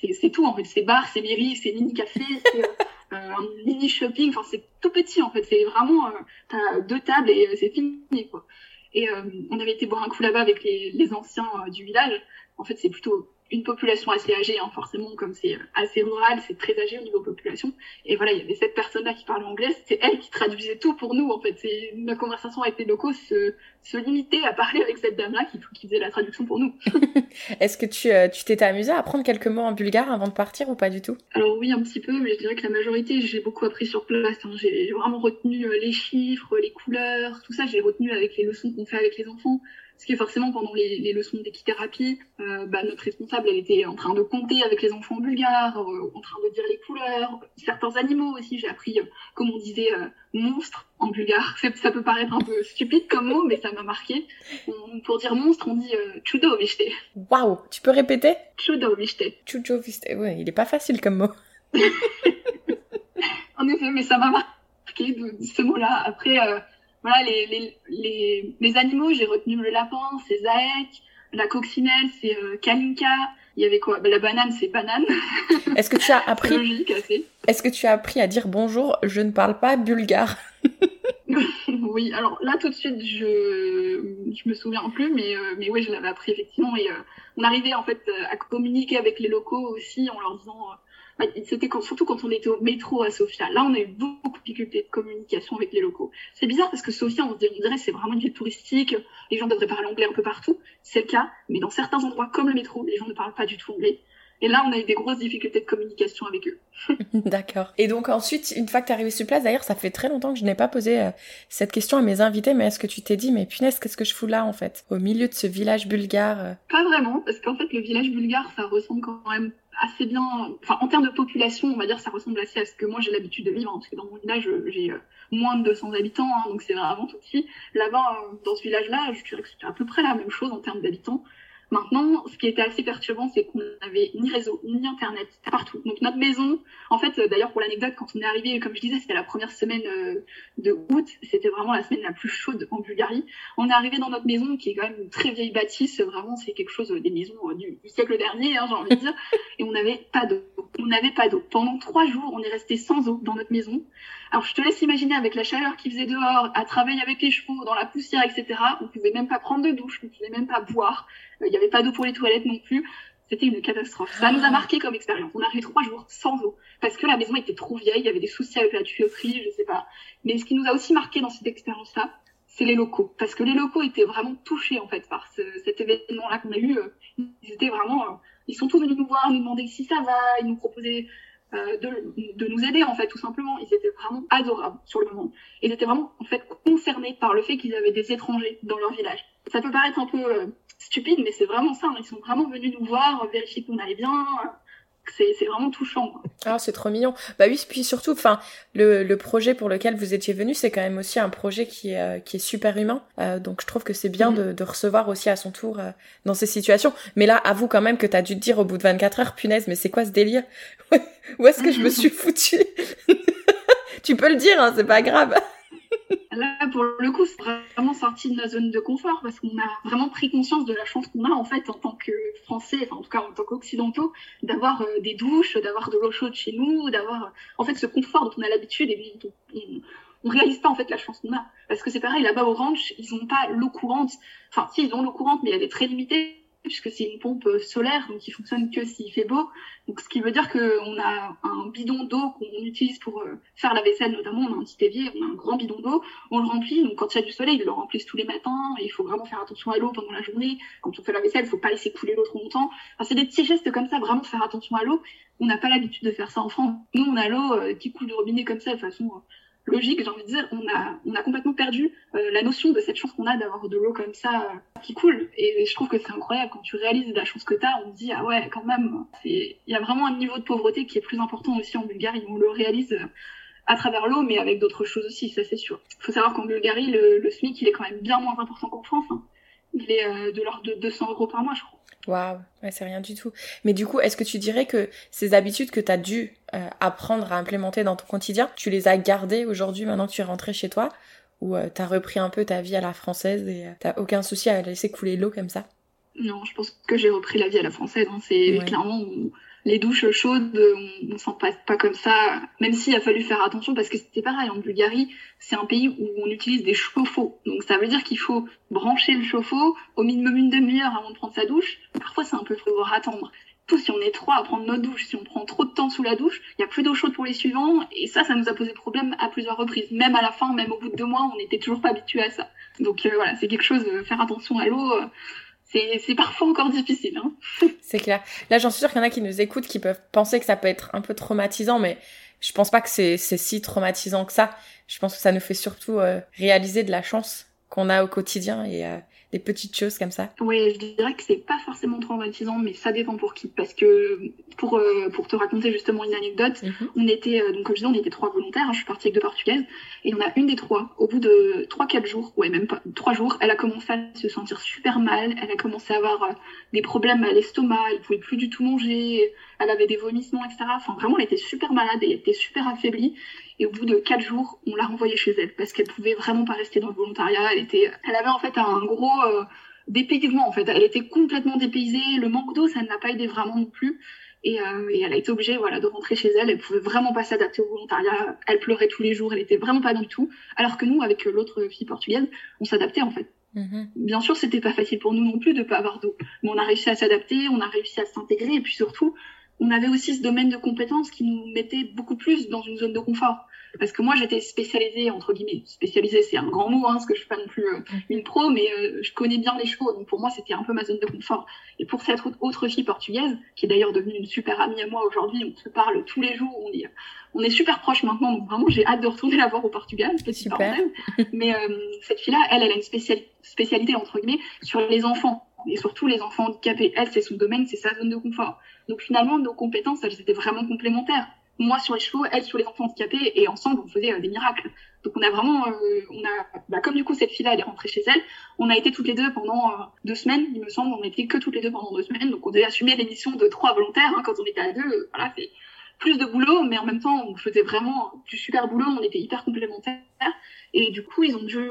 A: c'est tout en fait. C'est bar, c'est mairie, c'est mini café, [laughs] c'est euh, euh, un mini shopping. Enfin, c'est tout petit en fait. C'est vraiment, euh, t'as deux tables et c'est fini quoi. Et on avait été boire un coup là-bas avec les, les anciens du village. En fait, c'est plutôt une population assez âgée, hein, forcément, comme c'est assez rural, c'est très âgé au niveau population. Et voilà, il y avait cette personne-là qui parlait anglais, c'était elle qui traduisait tout pour nous, en fait. Ma conversation avec les locaux se, se limitait à parler avec cette dame-là qui, qui faisait la traduction pour nous. [laughs]
B: Est-ce que tu euh, tu t'étais amusée à apprendre quelques mots en bulgare avant de partir ou pas du tout?
A: Alors oui, un petit peu, mais je dirais que la majorité, j'ai beaucoup appris sur place. Hein. J'ai vraiment retenu euh, les chiffres, les couleurs, tout ça, j'ai retenu avec les leçons qu'on fait avec les enfants. Parce que forcément, pendant les, les leçons d'équithérapie, euh, bah, notre responsable, elle était en train de compter avec les enfants bulgares, euh, en train de dire les couleurs, certains animaux aussi. J'ai appris, euh, comme on disait, euh, monstre en bulgare. [laughs] Ça peut paraître un peu stupide comme mot, mais ça m'a marqué. On, pour dire monstre, on dit euh, chudo viste.
B: Waouh Tu peux répéter?
A: Chudo viste.
B: Chudo viste. Ouais, il est pas facile comme mot. [laughs]
A: en effet, mais ça m'a marqué de, de ce mot-là. Après voilà, les, les, les, les animaux, j'ai retenu le lapin, c'est Zaek, la coccinelle, c'est euh, Kalinka, il y avait quoi? Bah, La banane, c'est banane. [laughs]
B: Est-ce que tu as appris
A: Logique, assez.
B: Est-ce que tu as appris à dire bonjour? Je ne parle pas bulgare. [laughs] [laughs]
A: oui, alors là tout de suite, je je me souviens plus, mais euh, mais oui, je l'avais appris effectivement. Et euh, on arrivait en fait à communiquer avec les locaux aussi en leur disant c'était quand, surtout quand on était au métro à Sofia. Là, on a eu beaucoup de difficultés de communication avec les locaux. C'est bizarre parce que Sofia, on, se on dirait c'est vraiment une ville touristique, les gens devraient parler anglais un peu partout. C'est le cas, mais dans certains endroits comme le métro, les gens ne parlent pas du tout anglais. Et là, on a eu des grosses difficultés de communication avec eux. [laughs]
B: D'accord. Et donc ensuite, une fois que tu es arrivé sur place, d'ailleurs, ça fait très longtemps que je n'ai pas posé euh, cette question à mes invités, mais est-ce que tu t'es dit, mais punaise, qu'est-ce que je fous là en fait, au milieu de ce village bulgare euh
A: Pas vraiment, parce qu'en fait, le village bulgare, ça ressemble quand même assez bien, enfin en termes de population, on va dire, ça ressemble assez à ce que moi j'ai l'habitude de vivre, hein, parce que dans mon village, j'ai euh, moins de 200 habitants, hein, donc c'est vraiment tout petit. Là-bas, euh, dans ce village-là, je dirais que c'était à peu près la même chose en termes d'habitants. Maintenant, ce qui était assez perturbant, c'est qu'on n'avait ni réseau, ni internet, partout. Donc notre maison, en fait, euh, d'ailleurs pour l'anecdote, quand on est arrivé, comme je disais, c'était la première semaine euh, de août, c'était vraiment la semaine la plus chaude en Bulgarie. On est arrivé dans notre maison, qui est quand même une très vieille bâtisse, vraiment c'est quelque chose des maisons euh, du, du siècle dernier, hein, j'ai envie de dire, [laughs] et on n'avait pas d'eau. On n'avait pas d'eau. Pendant trois jours, on est resté sans eau dans notre maison. Alors je te laisse imaginer avec la chaleur qu'il faisait dehors, à travailler avec les chevaux, dans la poussière, etc. On pouvait même pas prendre de douche, on pouvait même pas boire. Il n'y avait pas d'eau pour les toilettes non plus. C'était une catastrophe. Ça nous a marqué comme expérience. On a arrivé trois jours sans eau parce que la maison était trop vieille, il y avait des soucis avec la tuyauterie, je sais pas. Mais ce qui nous a aussi marqué dans cette expérience-là, c'est les locaux, parce que les locaux étaient vraiment touchés en fait par ce, cet événement-là qu'on a eu. Ils étaient vraiment, euh, ils sont tous venus nous voir, nous demander si ça va, ils nous proposaient euh, de, de, nous aider en fait tout simplement ils étaient vraiment adorables sur le moment ils étaient vraiment en fait concernés par le fait qu'ils avaient des étrangers dans leur village ça peut paraître un peu euh, stupide mais c'est vraiment ça hein. ils sont vraiment venus nous voir vérifier qu'on allait bien c'est vraiment touchant. Quoi.
B: Ah, c'est trop mignon. Bah oui, puis surtout, enfin, le, le projet pour lequel vous étiez venu, c'est quand même aussi un projet qui est, euh, qui est super humain. Euh, donc je trouve que c'est bien mmh. de, de, recevoir aussi à son tour euh, dans ces situations. Mais là, avoue quand même que t'as dû te dire au bout de 24 heures, punaise, mais c'est quoi ce délire? [laughs] Où est-ce que je me [laughs] suis foutu [laughs] Tu peux le dire, hein, c'est pas grave.
A: Là, pour le coup, c'est vraiment sorti de notre zone de confort parce qu'on a vraiment pris conscience de la chance qu'on a en fait en tant que Français, enfin en tout cas en tant qu'Occidentaux, d'avoir euh, des douches, d'avoir de l'eau chaude chez nous, d'avoir euh, en fait ce confort dont on a l'habitude et dont on, réalise pas en fait la chance qu'on a. Parce que c'est pareil, là-bas au ranch, ils ont pas l'eau courante. Enfin, si, ils ont l'eau courante, mais elle est très limitée puisque c'est une pompe solaire, donc qui fonctionne que s'il fait beau. Donc, ce qui veut dire qu'on a un bidon d'eau qu'on utilise pour euh, faire la vaisselle, notamment. On a un petit évier, on a un grand bidon d'eau, on le remplit. Donc, quand il y a du soleil, ils le remplissent tous les matins. Il faut vraiment faire attention à l'eau pendant la journée. Quand on fait la vaisselle, il faut pas laisser couler l'eau trop longtemps. C'est des petits gestes comme ça, vraiment faire attention à l'eau. On n'a pas l'habitude de faire ça en France. Nous, on a l'eau euh, qui coule du robinet comme ça, de façon euh, logique, j'ai envie de dire, on a, on a complètement perdu euh, la notion de cette chance qu'on a d'avoir de l'eau comme ça euh, qui coule. Et je trouve que c'est incroyable quand tu réalises la chance que tu as, on se dit ah ouais quand même, il y a vraiment un niveau de pauvreté qui est plus important aussi en Bulgarie. On le réalise euh, à travers l'eau, mais avec d'autres choses aussi, ça c'est sûr. Il faut savoir qu'en Bulgarie, le, le, SMIC il est quand même bien moins important qu'en France. Hein. Il est euh, de l'ordre de 200 euros par mois, je crois.
B: Waouh, ouais, c'est rien du tout. Mais du coup, est-ce que tu dirais que ces habitudes que tu as dû euh, apprendre à implémenter dans ton quotidien, tu les as gardées aujourd'hui maintenant que tu es rentré chez toi? Ou euh, tu as repris un peu ta vie à la française et euh, t'as aucun souci à laisser couler l'eau comme ça?
A: Non, je pense que j'ai repris la vie à la française. Hein. C'est ouais. clairement les douches chaudes, on, on s'en passe pas comme ça, même s'il a fallu faire attention parce que c'était pareil. En Bulgarie, c'est un pays où on utilise des chauffe-eau. Donc ça veut dire qu'il faut brancher le chauffe-eau au minimum une demi-heure avant de prendre sa douche. Parfois, c'est un peu faut attendre. Tout, si on est trois à prendre notre douche, si on prend trop de temps sous la douche, il y a plus d'eau chaude pour les suivants. Et ça, ça nous a posé problème à plusieurs reprises. Même à la fin, même au bout de deux mois, on n'était toujours pas habitué à ça. Donc euh, voilà, c'est quelque chose, de faire attention à l'eau. Euh, c'est parfois encore difficile. Hein. [laughs]
B: c'est clair. Là, j'en suis sûre qu'il y en a qui nous écoutent, qui peuvent penser que ça peut être un peu traumatisant, mais je pense pas que c'est si traumatisant que ça. Je pense que ça nous fait surtout euh, réaliser de la chance qu'on a au quotidien et euh, des petites choses comme ça
A: Oui, je dirais que c'est pas forcément traumatisant, mais ça dépend pour qui. Parce que pour euh, pour te raconter justement une anecdote, mhm. on était euh, donc comme je disais, on était trois volontaires. Hein, je suis partie avec deux portugaises et on a une des trois. Au bout de trois quatre jours, ouais même pas trois jours, elle a commencé à se sentir super mal. Elle a commencé à avoir euh, des problèmes à l'estomac. Elle pouvait plus du tout manger. Elle avait des vomissements, etc. Enfin vraiment, elle était super malade et elle était super affaiblie. Et au bout de quatre jours, on l'a renvoyée chez elle parce qu'elle pouvait vraiment pas rester dans le volontariat. Elle était, elle avait en fait un gros euh, dépaysement en fait. Elle était complètement dépaysée. Le manque d'eau, ça ne l'a pas aidé vraiment non plus. Et, euh, et, elle a été obligée voilà de rentrer chez elle. Elle pouvait vraiment pas s'adapter au volontariat. Elle pleurait tous les jours. Elle était vraiment pas du tout. Alors que nous, avec l'autre fille portugaise, on s'adaptait en fait. Mm-hmm. Bien sûr, c'était pas facile pour nous non plus de pas avoir d'eau, mais on a réussi à s'adapter, on a réussi à s'intégrer, et puis surtout, on avait aussi ce domaine de compétences qui nous mettait beaucoup plus dans une zone de confort. Parce que moi, j'étais spécialisée, entre guillemets, spécialisée, c'est un grand mot, hein, parce que je suis pas non plus euh, une pro, mais euh, je connais bien les chevaux, donc pour moi, c'était un peu ma zone de confort. Et pour cette autre fille portugaise, qui est d'ailleurs devenue une super amie à moi aujourd'hui, on se parle tous les jours, on est, on est super proches maintenant, donc vraiment, j'ai hâte de retourner la voir au Portugal, petite parenthèse. Mais euh, cette fille-là, elle, elle a une spécialité, entre guillemets, sur les enfants et surtout les enfants handicapés. Elle, c'est son domaine, c'est sa zone de confort. Donc finalement, nos compétences, elles étaient vraiment complémentaires. Moi sur les chevaux, elle sur les enfants handicapés, et ensemble, on faisait euh, des miracles. Donc on a vraiment, euh, on a, bah, comme du coup cette fille-là, elle est rentrée chez elle, on a été toutes les deux pendant euh, deux semaines, il me semble, on était que toutes les deux pendant deux semaines, donc on devait assumer l'émission de trois volontaires hein, quand on était à deux. Voilà, c'est plus de boulot, mais en même temps, on faisait vraiment du super boulot, on était hyper complémentaires, et du coup, ils ont dû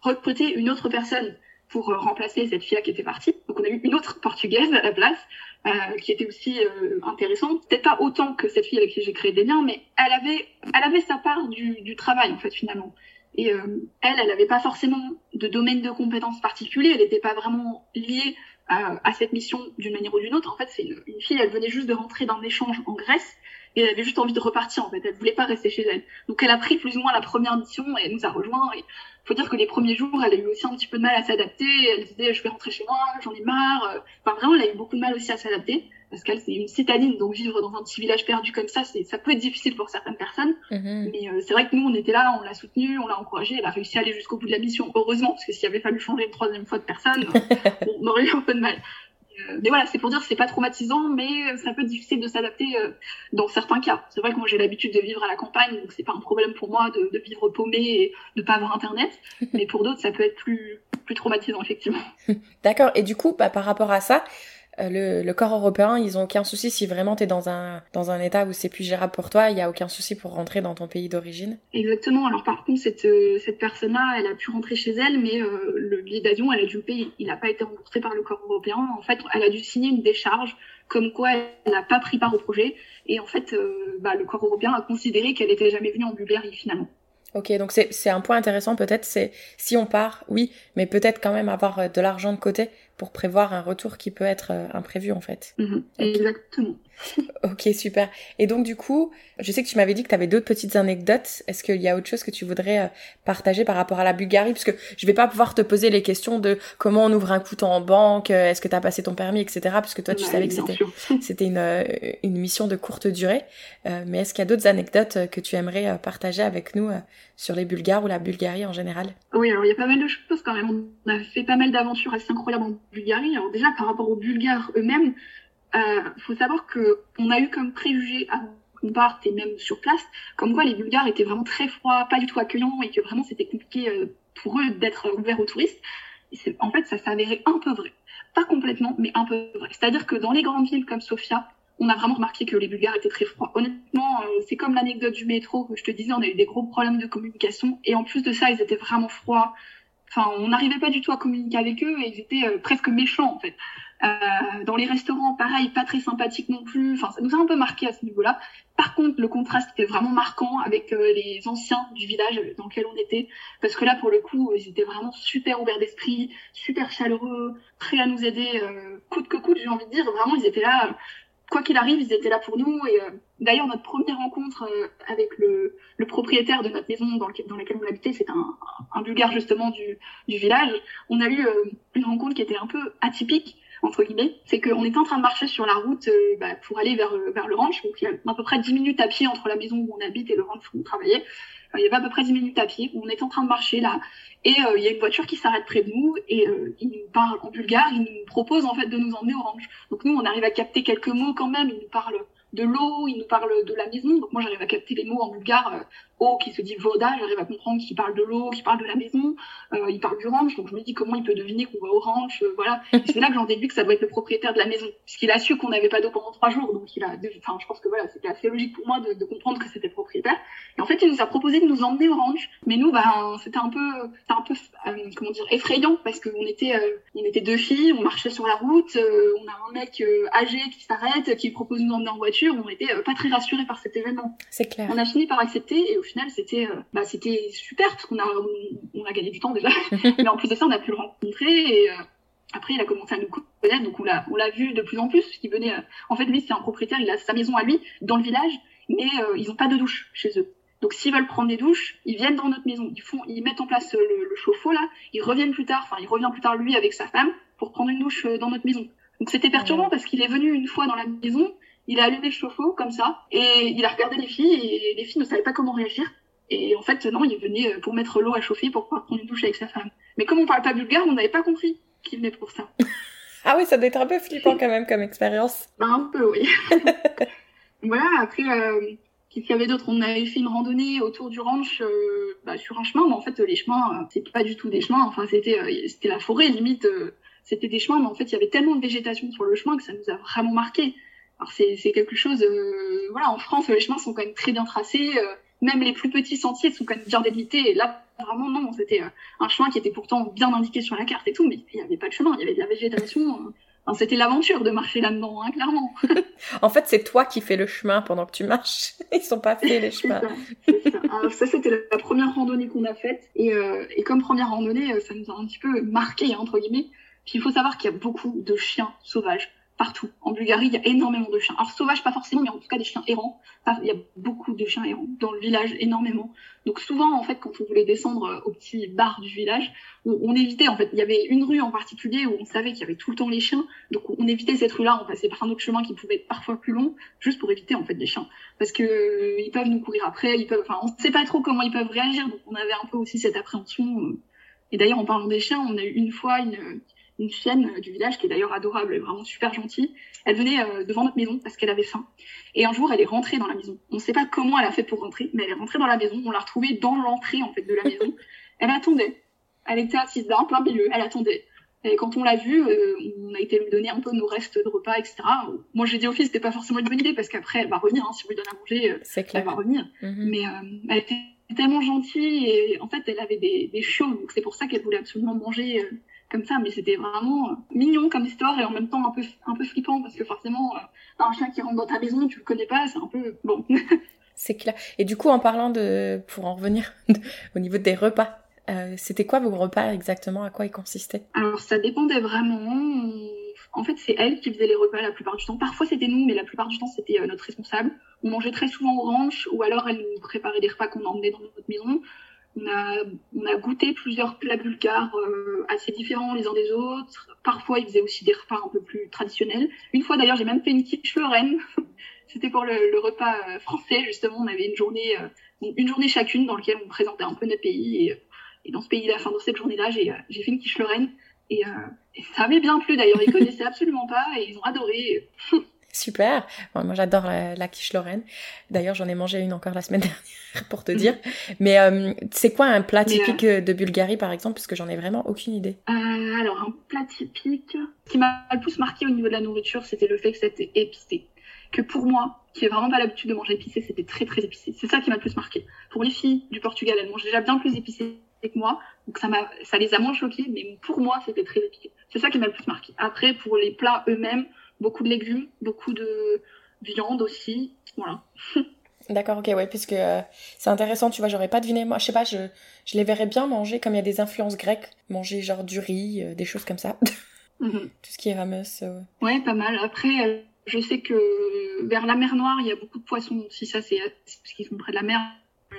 A: recruter une autre personne pour remplacer cette fille-là qui était partie. Donc on a eu une autre portugaise à la place, euh, qui était aussi euh, intéressante. Peut-être pas autant que cette fille avec qui j'ai créé des liens, mais elle avait, elle avait sa part du, du travail en fait finalement. Et euh, elle, elle n'avait pas forcément de domaine de compétences particulier. Elle n'était pas vraiment liée à, à cette mission d'une manière ou d'une autre. En fait, c'est une, une, fille, elle venait juste de rentrer d'un échange en Grèce et elle avait juste envie de repartir en fait. Elle voulait pas rester chez elle. Donc elle a pris plus ou moins la première mission et elle nous a rejoint. Et faut dire que les premiers jours, elle a eu aussi un petit peu de mal à s'adapter. Elle disait, je vais rentrer chez moi, j'en ai marre. Enfin, vraiment, elle a eu beaucoup de mal aussi à s'adapter parce qu'elle, c'est une citadine, donc vivre dans un petit village perdu comme ça, c'est, ça peut être difficile pour certaines personnes. Mm-hmm. Mais euh, c'est vrai que nous, on était là, on l'a soutenue, on l'a encouragée, elle a réussi à aller jusqu'au bout de la mission, heureusement, parce que s'il avait fallu changer une troisième fois de personne, [laughs] on aurait eu un peu de mal. Euh, mais voilà, c'est pour dire que c'est pas traumatisant, mais c'est un peu difficile de s'adapter euh, dans certains cas. C'est vrai que moi j'ai l'habitude de vivre à la campagne, donc c'est pas un problème pour moi de, de, vivre paumé et de pas avoir internet. [laughs] mais pour d'autres, ça peut être plus plus traumatisant effectivement.
B: D'accord. Et du coup, bah, par rapport à ça, euh, le, corps européen, ils ont aucun souci si vraiment tu es dans un, dans un état où c'est plus gérable pour toi, il n'y a aucun souci pour rentrer dans ton pays d'origine
A: Exactement. Alors par contre, cette, euh, cette personne-là, elle a pu rentrer chez elle, mais euh, le billet d'avion, elle a dû le payer. Il n'a pas été remboursé par le corps européen. En fait, elle a dû signer une décharge comme quoi elle n'a pas pris part au projet. Et en fait, bah, le corps européen a considéré qu'elle n'était jamais venue en Bulgarie finalement.
B: Ok, donc c'est un point intéressant peut-être, c'est si on part, oui, mais peut-être quand même avoir de l'argent de côté pour prévoir un retour qui peut être euh, imprévu en fait.
A: Mhm. Exactement. [laughs]
B: ok, super. Et donc du coup, je sais que tu m'avais dit que tu avais d'autres petites anecdotes. Est-ce qu'il y a autre chose que tu voudrais euh, partager par rapport à la Bulgarie? Parce que je vais pas pouvoir te poser les questions de comment on ouvre un compte en banque, euh, est-ce que tu as passé ton permis, etc. Parce que toi, tu savais que c'était [laughs] c'était une, une mission de courte durée. mais est-ce qu'il y a d'autres anecdotes que tu aimerais partager avec nous sur les Bulgares ou la Bulgarie en général?
A: Oui, alors il y a pas mal de choses quand même. On a fait pas mal d'aventures assez incroyables en Bulgarie. Alors déjà par rapport aux Bulgares eux-mêmes, euh, faut savoir que on a eu comme préjugé avant qu'on parte et même sur place, comme quoi les Bulgares étaient vraiment très froids, pas du tout accueillants et que vraiment c'était compliqué euh, pour eux d'être ouverts aux touristes. En fait, ça s'avérait un peu vrai. Pas complètement, mais un peu vrai. C'est-à-dire que dans les grandes villes comme Sofia, on a vraiment remarqué que les Bulgares étaient très froids. Honnêtement, euh, c'est comme l'anecdote du métro que je te disais, on a eu des gros problèmes de communication et en plus de ça, ils étaient vraiment froids. Enfin, on n'arrivait pas du tout à communiquer avec eux et ils étaient euh, presque méchants en fait. Euh, dans les restaurants, pareil, pas très sympathique non plus. Enfin, ça nous a un peu marqué à ce niveau-là. Par contre, le contraste était vraiment marquant avec euh, les anciens du village dans lequel on était, parce que là, pour le coup, ils étaient vraiment super ouverts d'esprit, super chaleureux, prêts à nous aider, euh, coûte que coûte, j'ai envie de dire. Vraiment, ils étaient là quoi qu'il arrive, ils étaient là pour nous. Et euh, d'ailleurs, notre première rencontre avec le, propriétaire de notre maison dans, laquelle on habitait, c'est un, un, bulgare justement du, village. On a eu une rencontre qui était un peu atypique entre guillemets, c'est qu'on était en train de marcher sur la route bah, pour aller vers, vers le ranch. Donc il y a à peu près 10 minutes à pied entre la maison où on habite et le ranch où on travaillait. il y avait à peu près 10 minutes à pied. On était en train de marcher là et euh, il y a une voiture qui s'arrête près de nous et euh, il nous parle en bulgare, il nous propose en fait de nous emmener au ranch. Donc nous, on arrive à capter quelques mots quand même. Il nous parle de l'eau, il nous parle de la maison. Donc moi, j'arrive à capter les mots en bulgare. Eau qui se dit voda, j'arrive à comprendre qu'il parle de l'eau, qu'il parle de la maison. Euh, il parle du ranch. Donc je me dis comment il peut deviner qu'on va au ranch. Euh, voilà. [laughs] c'est là que j'en déduis que ça doit être le propriétaire de la maison, puisqu'il a su qu'on n'avait pas d'eau pendant trois jours. Donc il a, enfin, je pense que voilà, c'était assez logique pour moi de, de comprendre que c'était le propriétaire. Et en fait, il nous a proposé de nous emmener au ranch. Mais nous, ben, c'était un peu, c'était un peu, euh, comment dire, effrayant parce qu'on était, euh, on était deux filles, on marchait sur la route, on a un mec âgé qui s'arrête, qui propose de nous emmener en voiture. On était pas très rassurés par cet événement.
B: C'est clair.
A: On a fini par accepter et au final, c'était euh, bah, c'était super parce qu'on a, on, a gagné du temps déjà. [laughs] Mais en plus de ça, on a pu le rencontrer et euh, après, il a commencé à nous connaître, donc on l'a, on l'a vu de plus en plus. Qui venait, euh, en fait, lui, c'est un propriétaire, il a sa maison à lui dans le village, mais ils n'ont pas de douche chez eux. Donc s'ils veulent prendre des douches, ils viennent dans notre maison, ils font, ils mettent en place le, le chauffe-eau là, ils reviennent plus tard, enfin il revient plus tard lui avec sa femme pour prendre une douche dans notre maison. Donc c'était perturbant parce qu'il est venu une fois dans la maison, il a allumé le chauffe-eau comme ça et il a regardé les filles et les filles ne savaient pas comment réagir. Et en fait, non, il venait euh, pour mettre l'eau à chauffer pour pouvoir prendre une douche avec sa femme. Mais comme on parle pas bulgare, on n'avait pas compris qu'il venait pour ça. [laughs]
B: ah oui, ça doit être un peu flippant quand même comme expérience.
A: Bah, un peu, oui. [laughs] voilà, après, euh, qu'est-ce qu'il y avait d'autre? On avait fait une randonnée autour du ranch euh, bah, sur un chemin, mais en fait, les chemins, c'est pas du tout des chemins. Enfin, c'était c'était la forêt, limite. c'était des chemins, mais en fait, il y avait tellement de végétation sur le chemin que ça nous a vraiment marqué. Alors, c'est quelque chose... voilà, en France, les chemins sont quand même très bien tracés même les plus petits sentiers sont quand même bien délimités. Et là, vraiment, non, c'était euh, un chemin qui était pourtant bien indiqué sur la carte et tout, mais il n'y avait pas de chemin, il y avait de la végétation. Enfin, c'était l'aventure de marcher là-dedans, hein, clairement. [laughs]
B: en fait, c'est toi qui fais le chemin pendant que tu marches. [laughs] Ils sont pas faits les chemins.
A: ça, ça c'était la première randonnée qu'on a faite. Et, euh, et, comme première randonnée, euh, ça nous a un petit peu marqué, entre guillemets. Puis il faut savoir qu'il y a beaucoup de chiens sauvages partout. En Bulgarie, il y a énormément de chiens. Alors sauvages, pas forcément, mais en tout cas des chiens errants. Il y a beaucoup de chiens errants dans le village, énormément. Donc souvent, en fait, quand on voulait descendre euh, au petit bar du village, on, évitait. En fait, il y avait une rue en particulier où on savait qu'il y avait tout le temps les chiens. Donc on évitait cette rue-là, on passait par un autre chemin qui pouvait être parfois plus long, juste pour éviter en fait les chiens, parce que euh, ils peuvent nous courir après, ils peuvent. Enfin, on ne sait pas trop comment ils peuvent réagir. Donc on avait un peu aussi cette appréhension. Et d'ailleurs, en parlant des chiens, on a eu une fois une une chienne du village qui est d'ailleurs adorable et vraiment super gentille. Elle venait euh, devant notre maison parce qu'elle avait faim. Et un jour, elle est rentrée dans la maison. On ne sait pas comment elle a fait pour rentrer, mais elle est rentrée dans la maison. On l'a retrouvée dans l'entrée en fait de la maison. [laughs] Elle attendait. Elle était assise là, en plein milieu. Elle attendait. Et quand on l'a vue, euh, on a été lui donner un peu nos restes de repas, etc. Moi, j'ai dit au fils, c'était pas forcément une bonne idée parce qu'après, elle va revenir. Hein, si on lui donne à manger, euh, elle va revenir. Mm-hmm. Mais elle était tellement gentille et en fait, elle avait des, des chiots. Donc c'est pour ça qu'elle voulait absolument manger comme ça, mais c'était vraiment euh, mignon comme histoire et en même temps un peu, un peu flippant parce que forcément, euh, un chien qui rentre dans ta maison, tu le connais pas, c'est un peu bon. [laughs]
B: c'est clair. Et du coup, en parlant de, pour en revenir [laughs] au niveau des repas, euh, c'était quoi vos repas exactement? À quoi ils consistaient?
A: Alors ça dépendait vraiment. En fait, c'est elle qui faisait les repas la plupart du temps. Parfois c'était nous, mais la plupart du temps c'était notre responsable. On mangeait très souvent au ranch ou alors elle nous préparait des repas qu'on emmenait dans notre maison. On a, on a goûté plusieurs plats bulgares euh, assez différents les uns des autres. Parfois, ils faisaient aussi des repas un peu plus traditionnels. Une fois, d'ailleurs, j'ai même fait une quiche Lorraine. [laughs] C'était pour le, repas euh, français, justement. On avait une journée, euh, une journée chacune dans laquelle on présentait un peu notre pays. Et, et dans ce pays-là, enfin, dans cette journée-là, j'ai fait une quiche Lorraine. Et, et, ça avait bien plu, d'ailleurs. Ils connaissaient [laughs] absolument pas et ils ont adoré. [laughs]
B: Super. moi, j'adore la, quiche Lorraine. D'ailleurs, j'en ai mangé une encore la semaine [laughs] dernière, pour te dire. Mais euh, c'est quoi un plat typique euh, de Bulgarie, par exemple? Parce que j'en ai vraiment aucune idée.
A: Euh, alors, un plat typique... Ce qui m'a le plus marqué au niveau de la nourriture, c'était le fait que c'était épicé. Que pour moi, qui n'ai vraiment pas l'habitude de manger épicé, c'était très très épicé. C'est ça qui m'a le plus marqué. Pour les filles du Portugal, elles mangent déjà bien plus épicé avec moi. Donc ça, ça les a moins choqués, mais pour moi, c'était très épicé. C'est ça qui m'a le plus marqué. Après, pour les plats eux-mêmes, beaucoup de légumes, beaucoup de viande aussi. Voilà. [laughs]
B: D'accord, ok, ouais, puisque euh, c'est intéressant, tu vois, j'aurais pas deviné. Moi, je sais pas, je, je les verrais bien manger, comme il y a des influences grecques, manger genre du riz, euh, des choses comme ça. [laughs] Mhm. Tout ce qui est rameuse.
A: Ouais, pas mal. Après, je sais que vers la mer Noire, il y a beaucoup de poissons. Si ça, c'est parce qu'ils sont près de la mer,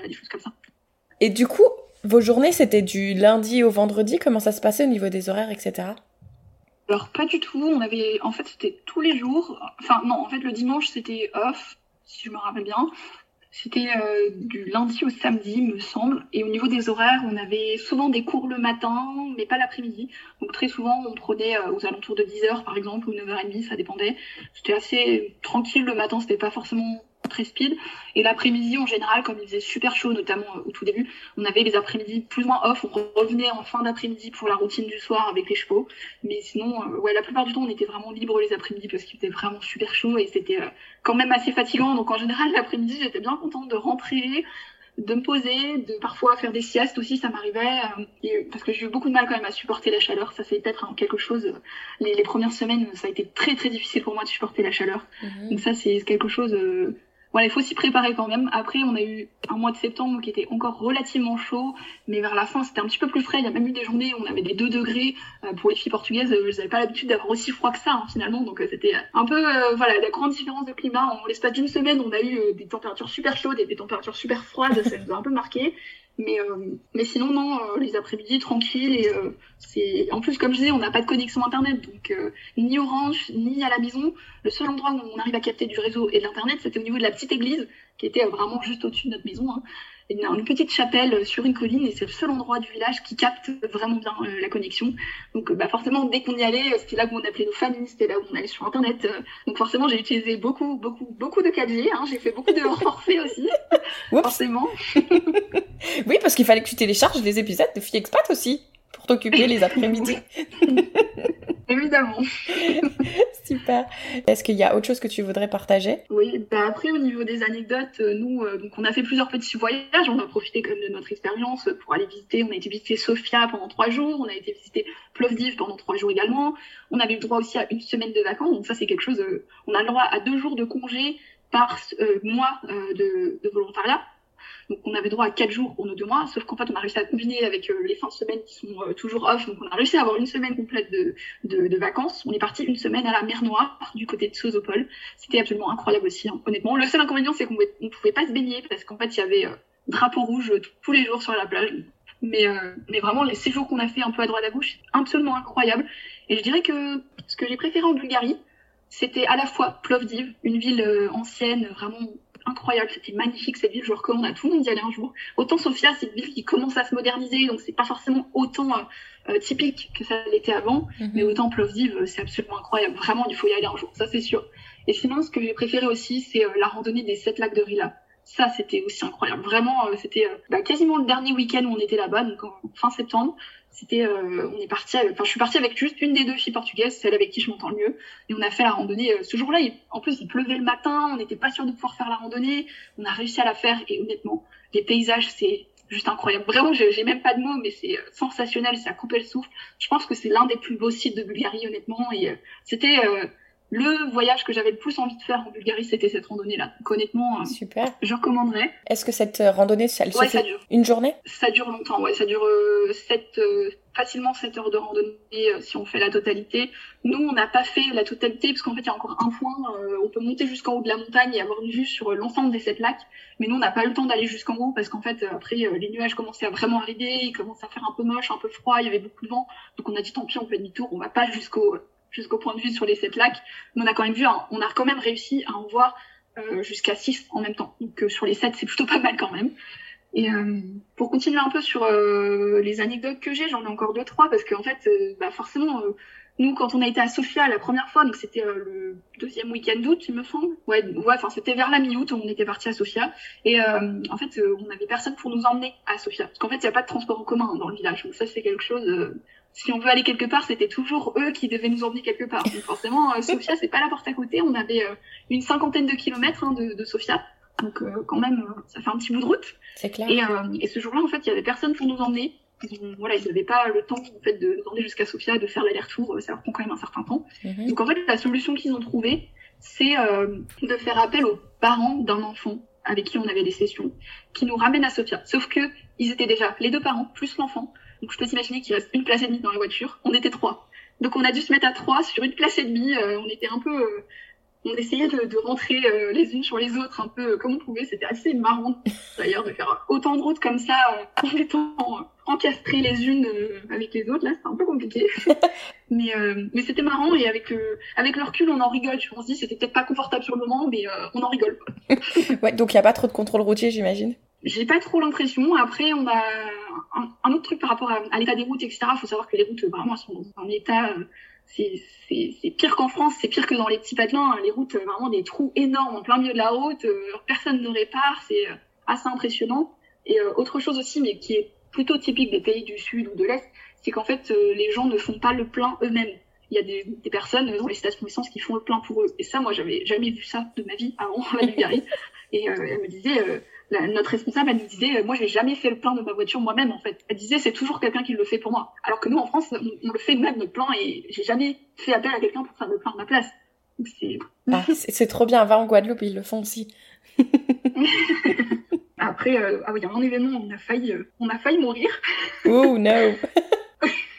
A: des choses comme ça.
B: Et du coup, vos journées, c'était du lundi au vendredi Comment ça se passait au niveau des horaires, etc.
A: Alors, pas du tout. On avait, en fait, c'était tous les jours. Enfin, non, en fait, le dimanche, c'était off, si je me rappelle bien. C'était euh, du lundi au samedi, me semble. Et au niveau des horaires, on avait souvent des cours le matin, mais pas l'après-midi. Donc très souvent, on prenait euh, aux alentours de 10h par exemple, ou 9h30, ça dépendait. C'était assez tranquille le matin, c'était pas forcément très speed. Et l'après-midi, en général, comme il faisait super chaud, notamment euh, au tout début, on avait les après-midi plus ou moins off. On revenait en fin d'après-midi pour la routine du soir avec les chevaux. Mais sinon, euh, ouais, la plupart du temps, on était vraiment libre les après-midi parce qu'il faisait vraiment super chaud et c'était euh, quand même assez fatigant. Donc en général, [laughs] l'après-midi, j'étais bien contente de rentrer, de me poser, de parfois faire des siestes aussi, ça m'arrivait, parce que j'ai eu beaucoup de mal quand même à supporter la chaleur. Ça c'est peut-être hein, quelque chose. Les, les, premières semaines, ça a été très très difficile pour moi de supporter la chaleur. Mhm. Donc ça c'est quelque chose voilà, il faut s'y préparer quand même. Après, on a eu un mois de septembre qui était encore relativement chaud, mais vers la fin, c'était un petit peu plus frais. Il y a même eu des journées où on avait des 2 degrés. Euh, pour les filles portugaises, euh, je n'avais pas l'habitude d'avoir aussi froid que ça, hein, finalement. Donc, euh, c'était un peu, voilà, la grande différence de climat. En l'espace d'une semaine, on a eu des températures super chaudes et des températures super froides. Ça nous a un peu marqué. Mais, euh, mais sinon, non, euh, les après-midi tranquilles. Et, euh. En plus, comme je disais, on n'a pas de connexion Internet. Donc, ni Orange, ni à la maison. Le seul endroit où on arrive à capter du réseau et de l'Internet, c'était au niveau de la petite église, qui était vraiment juste au-dessus de notre maison. Hein une, petite chapelle sur une colline et c'est le seul endroit du village qui capte vraiment bien euh, la connexion. Donc bah, forcément, dès qu'on y allait, c'était là où on appelait nos familles, c'était là où on allait sur Internet. Euh. donc forcément, j'ai utilisé beaucoup, beaucoup, beaucoup de 4G. Hein. J'ai fait beaucoup de [laughs] forfaits aussi, forcément. [laughs]
B: oui, parce qu'il fallait que tu télécharges des épisodes de Fille Expat aussi pour t'occuper les après-midi. [laughs]
A: Évidemment. [laughs]
B: Super. Est-ce qu'il y a autre chose que tu voudrais partager?
A: Oui, bah après au niveau des anecdotes, euh, nous, euh, donc on a fait plusieurs petits voyages, on a profité comme de notre expérience pour aller visiter. On a été visiter Sofia pendant trois jours, on a été visiter Plovdiv pendant trois jours également. On avait le droit aussi à une semaine de vacances, donc ça c'est quelque chose. Euh, on a le droit à deux jours de congé par mois de, de volontariat. Donc on avait droit à 4 jours pour nos deux mois, sauf qu'en fait on a réussi à combiner avec euh, les fins de semaine qui sont euh, toujours off. Donc on a réussi à avoir une semaine complète de, de, vacances. On est parti une semaine à la mer Noire du côté de Sozopol. C'était absolument incroyable aussi, hein, honnêtement. Le seul inconvénient c'est qu'on ne pouvait pas se baigner parce qu'en fait il y avait euh, drapeau rouge tous les jours sur la plage. Mais, mais vraiment les séjours qu'on a fait un peu à droite à gauche, absolument incroyable. Et je dirais que ce que j'ai préféré en Bulgarie, c'était à la fois Plovdiv, une ville ancienne, vraiment incroyable, c'était magnifique cette ville, je recommande à tout le monde d'y aller un jour. Autant Sofia, c'est une ville qui commence à se moderniser, donc c'est pas forcément autant euh, euh, typique que ça l'était avant, mhm. mais autant Plovdiv, euh, c'est absolument incroyable. Vraiment, il faut y aller un jour, ça c'est sûr. Et sinon, ce que j'ai préféré aussi, c'est la randonnée des sept lacs de Rila. Ça, c'était aussi incroyable. Vraiment, c'était bah, quasiment le dernier week-end où on était là-bas, donc en fin septembre c'était euh, on est parti enfin je suis partie avec juste une des deux filles portugaises celle avec qui je m'entends le mieux et on a fait la randonnée euh, ce jour-là en plus il pleuvait le matin on n'était pas sûr de pouvoir faire la randonnée on a réussi à la faire et honnêtement les paysages c'est juste incroyable. Vraiment j'ai même pas de mots mais c'est euh, sensationnel c'est à couper le souffle. Je pense que c'est l'un des plus beaux sites de Bulgarie honnêtement et c'était le voyage que j'avais le plus envie de faire en Bulgarie, c'était cette randonnée-là. Donc honnêtement, euh,
B: super.
A: Je recommanderais.
B: Est-ce que cette euh, randonnée, ça, elle se fait une journée?
A: Ça dure longtemps, ouais. Ça dure euh, facilement 7 heures de randonnée si on fait la totalité. Nous, on n'a pas fait la totalité parce qu'en fait, il y a encore un point. on peut monter jusqu'en haut de la montagne et avoir une vue sur l'ensemble des sept lacs. Mais nous, on n'a pas eu le temps d'aller jusqu'en haut parce qu'en fait, après, les nuages commençaient à vraiment arriver. Ils commençaient à faire un peu moche, un peu froid. Il y avait beaucoup de vent. Donc on a dit tant pis, on fait demi-tour. On va pas jusqu'au jusqu'au point de vue sur les sept lacs. on a quand même vu, on a quand même réussi à en voir euh, jusqu'à 6 en même temps. Donc euh, sur les 7, c'est plutôt pas mal quand même. Et euh, pour continuer un peu sur les anecdotes que j'ai, j'en ai encore deux trois parce qu'en fait, bah forcément, nous quand on a été à Sofia la première fois, donc c'était le deuxième week-end d'août, il me semble. Ouais, ouais, enfin c'était vers la mi-août, on était parti à Sofia et en fait, on avait personne pour nous emmener à Sofia parce qu'en fait, il n'y a pas de transport en commun dans le village. Donc ça, c'est quelque chose si on veut aller quelque part, c'était toujours eux qui devaient nous emmener quelque part. Donc forcément, euh, Sofia, c'est pas la porte à côté. On avait euh, une cinquantaine de kilomètres hein, de, de, Sofia. Donc euh, quand même, ça fait un petit bout de route.
B: C'est clair.
A: Et, et ce jour-là, en fait, il y avait personne pour nous emmener. ils voilà, ils n'avaient pas le temps en fait de demander jusqu'à Sofia de faire l'aller-retour, ça leur prend quand même un certain temps. Mhm. Donc en fait, la solution qu'ils ont trouvée, c'est de faire appel aux parents d'un enfant avec qui on avait des sessions, qui nous ramènent à Sofia. Sauf que ils étaient déjà les deux parents plus l'enfant. Donc je peux t'imaginer qu'il reste une place et demie dans la voiture. On était trois. Donc on a dû se mettre à trois sur une place et demie. on était un peu on essayait de, rentrer euh, les unes sur les autres un peu comme on pouvait. C'était assez marrant d'ailleurs de faire autant de routes comme ça euh, en étant encastrées les unes euh, avec les autres. Là, c'était un peu compliqué. [laughs] mais mais c'était marrant et avec, avec le recul, on en rigole. On se dit c'était peut-être pas confortable sur le moment, mais on en rigole. [laughs]
B: ouais, donc il n'y a pas trop de contrôle routier, j'imagine
A: j'ai pas trop l'impression. Après, on a un, autre truc par rapport à, l'état des routes, etc. Il faut savoir que les routes, vraiment, sont dans un état c'est pire qu'en France, c'est pire que dans les petits patelins. Hein. Les routes, euh, vraiment des trous énormes en plein milieu de la route, euh, personne ne répare, c'est euh, assez impressionnant. Et autre chose aussi, mais qui est plutôt typique des pays du Sud ou de l'Est, c'est qu'en fait, les gens ne font pas le plein eux-mêmes. Il y a des, personnes dans les stations d'essence qui font le plein pour eux. Et ça, moi, j'avais jamais vu ça de ma vie avant [laughs] la Bulgarie. Et elle me disait, notre responsable, elle nous disait, euh, moi, j'ai jamais fait le plein de ma voiture moi-même, en fait. Elle disait, c'est toujours quelqu'un qui le fait pour moi. Alors que nous, en France, on, le fait nous-mêmes, notre plein, et j'ai jamais fait appel à quelqu'un pour faire le plein de ma place.
B: Ah, c'est trop bien. Va en Guadeloupe, ils le font aussi. [laughs]
A: Après, euh, ah oui, il y a un événement, on a failli, euh, on a failli mourir.
B: Oh no [laughs]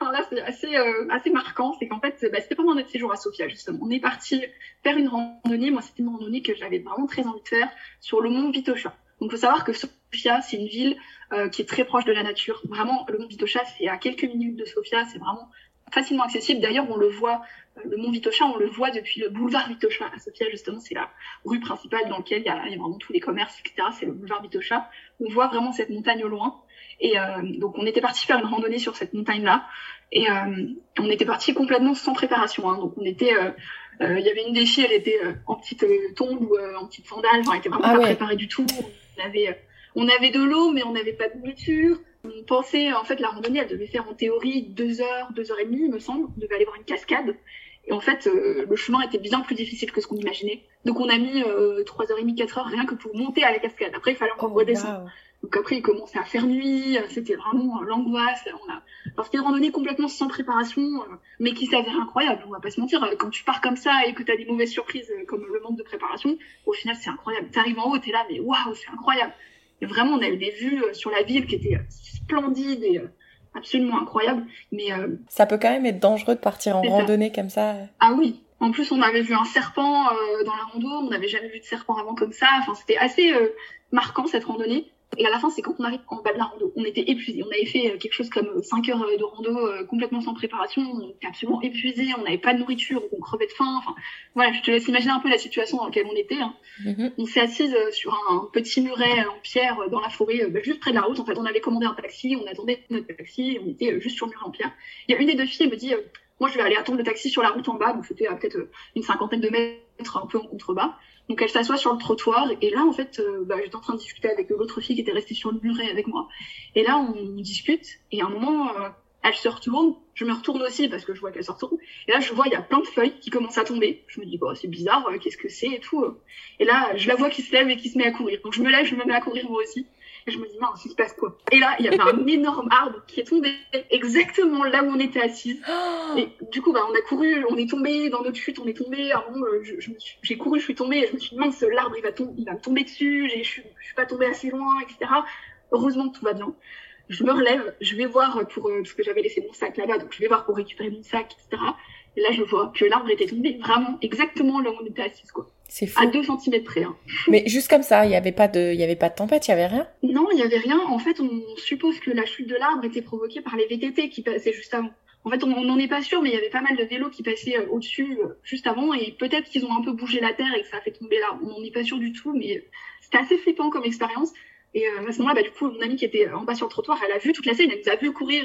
A: Alors là, c'est assez, euh, assez marquant, c'est qu'en fait, bah, c'était pendant notre séjour à Sofia, justement. On est parti faire une randonnée. Moi, c'était une randonnée que j'avais vraiment très envie de faire sur le mont Vitosha. Donc, il faut savoir que Sofia, c'est une ville euh, qui est très proche de la nature. Vraiment, le mont Vitosha, c'est à quelques minutes de Sofia. C'est vraiment facilement accessible. D'ailleurs, on le voit, euh, le mont Vitosha, on le voit depuis le boulevard Vitosha à Sofia, justement. C'est la rue principale dans laquelle il y a, il y a vraiment tous les commerces, etc. C'est le boulevard Vitosha. On voit vraiment cette montagne au loin. Et euh, donc on était parti faire une randonnée sur cette montagne-là. Et euh, on était parti complètement sans préparation. Hein. Donc on était, euh, il y avait une filles, elle était en petite tombe ou en petite sandale. Enfin, elle était vraiment ah pas préparée du tout. On avait, on avait de l'eau, mais on n'avait pas de nourriture. On pensait, en fait, la randonnée, elle devait faire en théorie deux heures, deux heures et demie, il me semble. On devait aller voir une cascade. Et en fait, le chemin était bien plus difficile que ce qu'on imaginait. Donc on a mis trois heures et demie, quatre heures rien que pour monter à la cascade. Après, il fallait encore oh, redescendre. Donc après, il commençait à faire nuit, c'était vraiment l'angoisse. On a... Alors c'était une randonnée complètement sans préparation, euh, mais qui s'avère incroyable, on va pas se mentir. Quand tu pars comme ça et que tu as des mauvaises surprises euh, comme le manque de préparation, au final c'est incroyable. Tu arrives en haut, tu es là, mais waouh, c'est incroyable. Et vraiment, on a eu des vues euh, sur la ville qui étaient splendides et absolument incroyables. Mais
B: Ça peut quand même être dangereux de partir en randonnée comme ça.
A: Ah oui, en plus, on avait vu un serpent dans la rando, on n'avait jamais vu de serpent avant comme ça. Enfin, c'était assez marquant cette randonnée. Et à la fin, c'est quand on arrive en bas de la rando. On était épuisés. On avait fait euh, quelque chose comme 5 heures de rando euh, complètement sans préparation. On était absolument épuisés. On n'avait pas de nourriture. On crevait de faim. Enfin, voilà, je te laisse imaginer un peu la situation dans laquelle on était. Hein. Mm-hmm. On s'est assise euh, sur un petit muret en pierre dans la forêt, bah, juste près de la route. En fait, on avait commandé un taxi. On attendait notre taxi. On était juste sur le muret en pierre. Il y a une des deux filles, me dit, moi, je vais aller attendre le taxi sur la route en bas. Donc, c'était à peut-être une cinquantaine de mètres, un peu en contrebas. Donc elle s'assoit sur le trottoir et là en fait euh, bah, j'étais en train de discuter avec l'autre fille qui était restée sur le muret avec moi. Et là on, discute et à un moment euh, elle se retourne, je me retourne aussi parce que je vois qu'elle se retourne. Et là je vois il y a plein de feuilles qui commencent à tomber. Je me dis bon c'est bizarre, euh, qu'est-ce que c'est et tout. Et là je la vois qui se lève et qui se met à courir. Donc je me lève, je me mets à courir moi aussi. Et je me dis, mince, il se passe quoi Et là, il y avait un [laughs] énorme arbre qui est tombé exactement là où on était assise. Et du coup, bah, on a couru, on est tombé dans notre chute, on est tombé. À un moment, je, j'ai couru, je suis tombée et je me suis dit, mince, l'arbre, il va, il va me tomber dessus, je, je suis pas tombée assez loin, etc. Heureusement tout va bien. Je me relève, je vais voir pour, euh, parce que j'avais laissé mon sac là-bas, donc je vais voir pour récupérer mon sac, etc. Et là, je vois que l'arbre était tombé vraiment exactement là où on était assise, quoi. C'est fou. À 2 cm près. Hein.
B: Mais juste comme ça, il n'y avait pas de, y avait pas de tempête, il y avait rien?
A: Non, il y avait rien. En fait, on suppose que la chute de l'arbre était provoquée par les VTT qui passaient juste avant. En fait, on n'en est pas sûr, mais il y avait pas mal de vélos qui passaient euh, au-dessus euh, juste avant, et peut-être qu'ils ont un peu bougé la terre et que ça a fait tomber là. On n'en est pas sûr du tout, mais c'était assez flippant comme expérience. Et euh, à ce moment-là, bah, du coup, mon amie qui était en bas sur le trottoir, elle a vu toute la scène, elle nous a vu courir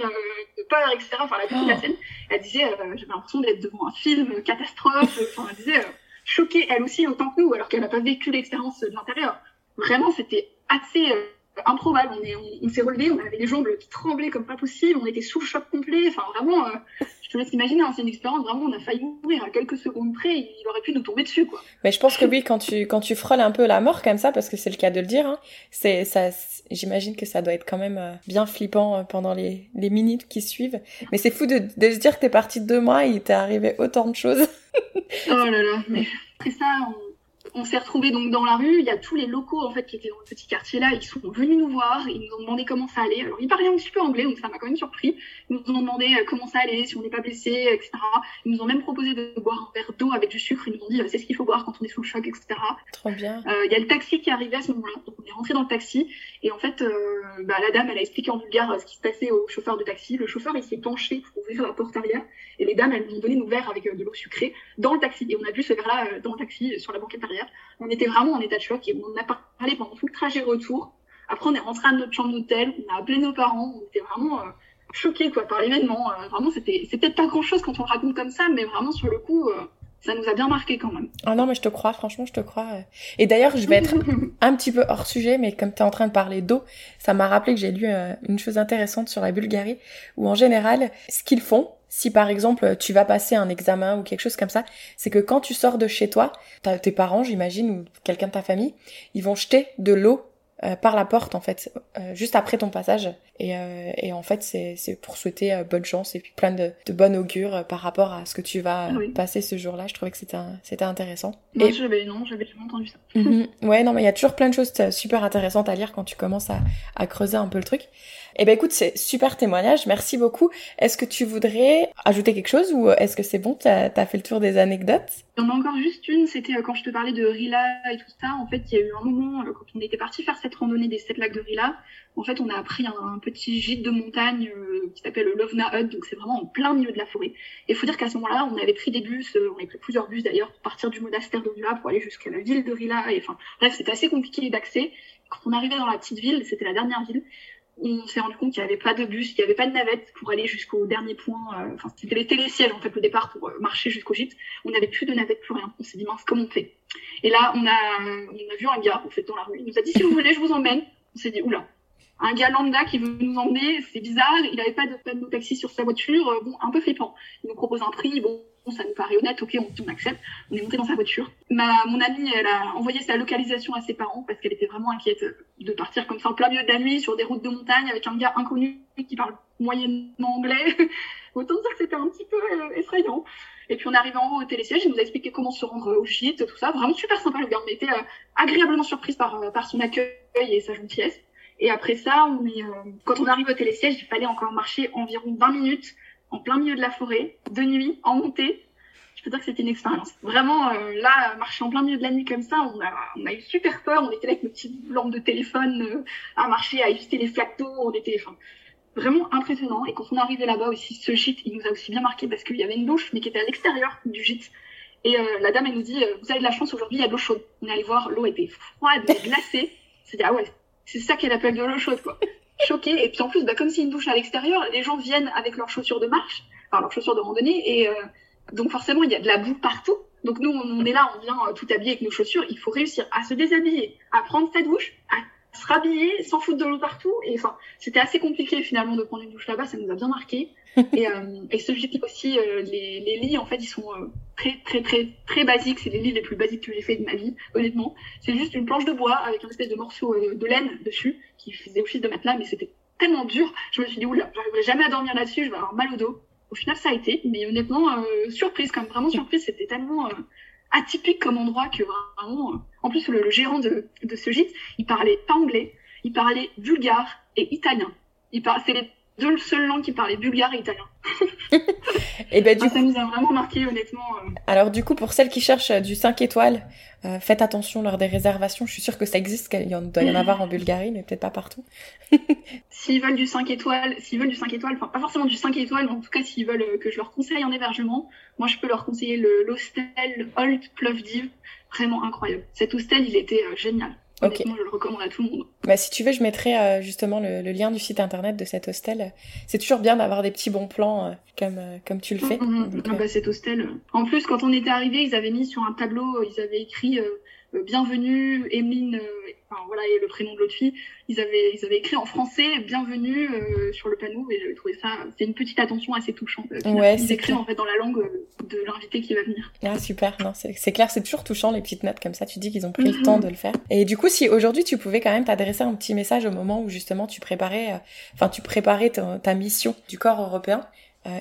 A: de peur, etc. Enfin, elle a vu toute la oh. scène. Elle disait, j'avais l'impression d'être devant un film catastrophe. Enfin, elle disait, choquée elle aussi autant que nous, alors qu'elle n'a pas vécu l'expérience de l'intérieur. Vraiment, c'était assez euh, improbable. On, est, on, s'est relevé, on avait les jambes qui tremblaient comme pas possible, on était sous le choc complet. Enfin, vraiment, euh, te laisse imaginer, hein, c'est une expérience vraiment, on a failli mourir à quelques secondes près, il aurait pu nous tomber dessus, quoi.
B: Mais je pense que oui, quand tu, quand tu frôles un peu la mort comme ça, parce que c'est le cas de le dire, hein, c'est, ça, j'imagine que ça doit être quand même euh, bien flippant euh, pendant les, les minutes qui suivent. Mais c'est fou de, de se dire que t'es parti de deux mois et il t'est arrivé autant de choses.
A: oh là là, mais après ça, on on s'est retrouvés donc dans la rue. Il y a tous les locaux en fait qui étaient dans le petit quartier là. Ils sont venus nous voir. Ils nous ont demandé comment ça allait. Alors ils parlaient un petit peu anglais, donc ça m'a quand même surpris. Ils nous ont demandé euh, comment ça allait, si on n'est pas blessé, etc. Ils nous ont même proposé de boire un verre d'eau avec du sucre. Ils nous ont dit euh, c'est ce qu'il faut boire quand on est sous le choc, etc.
B: Trop bien.
A: Euh, il y a le taxi qui est arrivé à ce moment-là. Donc on est rentré dans le taxi et en fait bah, la dame elle a expliqué en bulgare ce qui se passait au chauffeur de taxi. Le chauffeur il s'est penché pour ouvrir la porte arrière et les dames elles nous ont donné nos verres avec de l'eau sucrée dans le taxi et on a bu ce verre là dans le taxi sur la banquette arrière. On était vraiment en état de choc et on a parlé pendant tout le trajet retour. Après, on est rentré à notre chambre d'hôtel, on a appelé nos parents, on était vraiment euh, choqués quoi, par l'événement. Euh, vraiment, c'était peut-être pas grand-chose quand on raconte comme ça, mais vraiment sur le coup, euh, ça nous a bien marqué quand même.
B: Ah non, mais je te crois, franchement, je te crois. Et d'ailleurs, je vais être [laughs] un petit peu hors sujet, mais comme tu es en train de parler d'eau, ça m'a rappelé que j'ai lu une chose intéressante sur la Bulgarie, où en général, ce qu'ils font, si par exemple tu vas passer un examen ou quelque chose comme ça, c'est que quand tu sors de chez toi, tes parents, j'imagine, ou quelqu'un de ta famille, ils vont jeter de l'eau euh, par la porte en fait, euh, juste après ton passage. Et, euh, et en fait, c'est pour souhaiter bonne chance et puis plein de, de bon augure par rapport à ce que tu vas passer ce jour-là. Je trouvais que c'était intéressant.
A: Non, et... j'avais non, j'avais jamais entendu ça. [laughs]
B: Mhm. Ouais, non, mais il y a toujours plein de choses super intéressantes à lire quand tu commences à, à creuser un peu le truc. Eh ben écoute, c'est super témoignage, merci beaucoup. Est-ce que tu voudrais ajouter quelque chose ou est-ce que c'est bon, t'as as fait le tour des anecdotes?
A: Il y en a encore juste une, c'était quand je te parlais de Rila et tout ça. En fait, il y a eu un moment, quand on était parti faire cette randonnée des sept lacs de Rila, en fait, on a pris un, petit gîte de montagne euh, qui s'appelle le Lovna Hut, donc c'est vraiment en plein milieu de la forêt. Et il faut dire qu'à ce moment-là, on avait pris des bus, on avait pris plusieurs bus d'ailleurs, pour partir du monastère de Rila pour aller jusqu'à la ville de Rila. Et enfin, bref, c'était assez compliqué d'accès. Quand on arrivait dans la petite ville, c'était la dernière ville, on s'est rendu compte qu'il n'y avait pas de bus, qu'il n'y avait pas de navette pour aller jusqu'au dernier point. Euh, enfin, c'était les télésièges en fait le départ pour euh, marcher jusqu'au gîte. On n'avait plus de navette, plus rien. On s'est dit mince, comment on fait? Et là, on a, on a vu un gars en fait dans la rue. Il nous a dit si vous voulez, je vous emmène. On s'est dit oula, un gars lambda qui veut nous emmener, c'est bizarre. Il n'avait pas de panneau taxi sur sa voiture, euh, bon, un peu flippant. Il nous propose un prix, bon, ça nous paraît honnête, ok, on, accepte. On est monté dans sa voiture. Ma, mon amie, elle a envoyé sa localisation à ses parents parce qu'elle était vraiment inquiète de partir comme ça en plein milieu de la nuit sur des routes de montagne avec un gars inconnu qui parle moyennement anglais. [laughs] Autant dire que c'était un petit peu euh, effrayant. Et puis on est en haut au télésiège, il nous a expliqué comment se rendre au gîte, tout ça. Vraiment super sympa le gars. On était euh, agréablement surprise par, euh, par son accueil et sa gentillesse. Et après ça, on est, quand on arrive au télésiège, il fallait encore marcher environ 20 minutes en plein milieu de la forêt, de nuit, en montée. Je peux dire que c'était une expérience. Vraiment, euh, là, marcher en plein milieu de la nuit comme ça, on a, on a eu super peur. On était là avec nos petites lampes de téléphone euh, à marcher, à ajuster les flaques. On était, enfin, vraiment impressionnant. Et quand on est arrivé là-bas aussi, ce gîte, il nous a aussi bien marqué parce qu'il y avait une douche, mais qui était à l'extérieur du gîte. Et euh, la dame, elle nous dit, vous avez de la chance, aujourd'hui, il y a de l'eau chaude. On est allé voir, l'eau était froide, glacée. C'est dit, ah ouais, c'est ça qu'elle appelle de l'eau chaude, quoi choquée. Et puis en plus, bah, comme c'est une douche à l'extérieur, les gens viennent avec leurs chaussures de marche, enfin leurs chaussures de randonnée, et euh, donc forcément il y a de la boue partout. Donc nous, on est là, on vient euh, tout habillé avec nos chaussures. Il faut réussir à se déshabiller, à prendre sa douche, à se rhabiller, sans foutre de l'eau partout. Et enfin, c'était assez compliqué finalement de prendre une douche là-bas. Ça nous a bien marqué. [laughs] et, euh, et ce aussi, euh, les, les, lits en fait, ils sont euh, très très très très basiques. C'est les lits les plus basiques que j'ai fait de ma vie, honnêtement. C'est juste une planche de bois avec un espèce de morceau de laine dessus qui faisait office de matelas, mais c'était tellement dur. Je me suis dit oula, j'arriverai jamais à dormir là-dessus. Je vais avoir mal au dos. Au final, ça a été, mais honnêtement, surprise, comme vraiment surprise. C'était tellement atypique comme endroit que vraiment. en plus, le, gérant de, de ce gîte, il parlait pas anglais, il parlait bulgare et italien. Il parlait, c'est les deux seules langues qui parlaient bulgare et italien. [laughs] et ben, du ah, coup... Ça nous a vraiment marqué, honnêtement. Euh.
B: Alors, du coup, pour celles qui cherchent euh, du 5 étoiles, euh, faites attention lors des réservations. Je suis sûre que ça existe, qu'il y en, doit y en avoir en Bulgarie, mais peut-être pas partout. [laughs]
A: s'ils veulent du 5 étoiles, s'ils veulent du 5 étoiles, enfin, pas forcément du 5 étoiles, mais en tout cas, s'ils veulent que je leur conseille un hébergement, moi, je peux leur conseiller le l'hostel Old Plovdiv. Vraiment incroyable. Cet hostel, il était génial. Ok. je le recommande à tout le monde.
B: Bah, si tu veux, je mettrai euh, justement le, lien du site internet de cet hostel. C'est toujours bien d'avoir des petits bons plans euh, comme, euh, comme tu le fais.
A: Mm, mm, mm. Ah bah, cet hostel. En plus, quand on était arrivé, ils avaient mis sur un tableau, ils avaient écrit bienvenue, Emeline, enfin voilà, et le prénom de l'autre fille, ils avaient, ils avaient écrit en français bienvenue sur le panneau et j'avais trouvé ça, c'est une petite attention assez touchante.
B: ouais,
A: ils écrivent en fait dans la langue de l'invité qui va venir.
B: Ah super, non, c'est clair, c'est toujours touchant les petites notes comme ça, tu dis qu'ils ont pris le temps de le faire. Et du coup, si aujourd'hui tu pouvais quand même t'adresser un petit message au moment où justement tu préparais, enfin tu préparais ta mission du corps européen,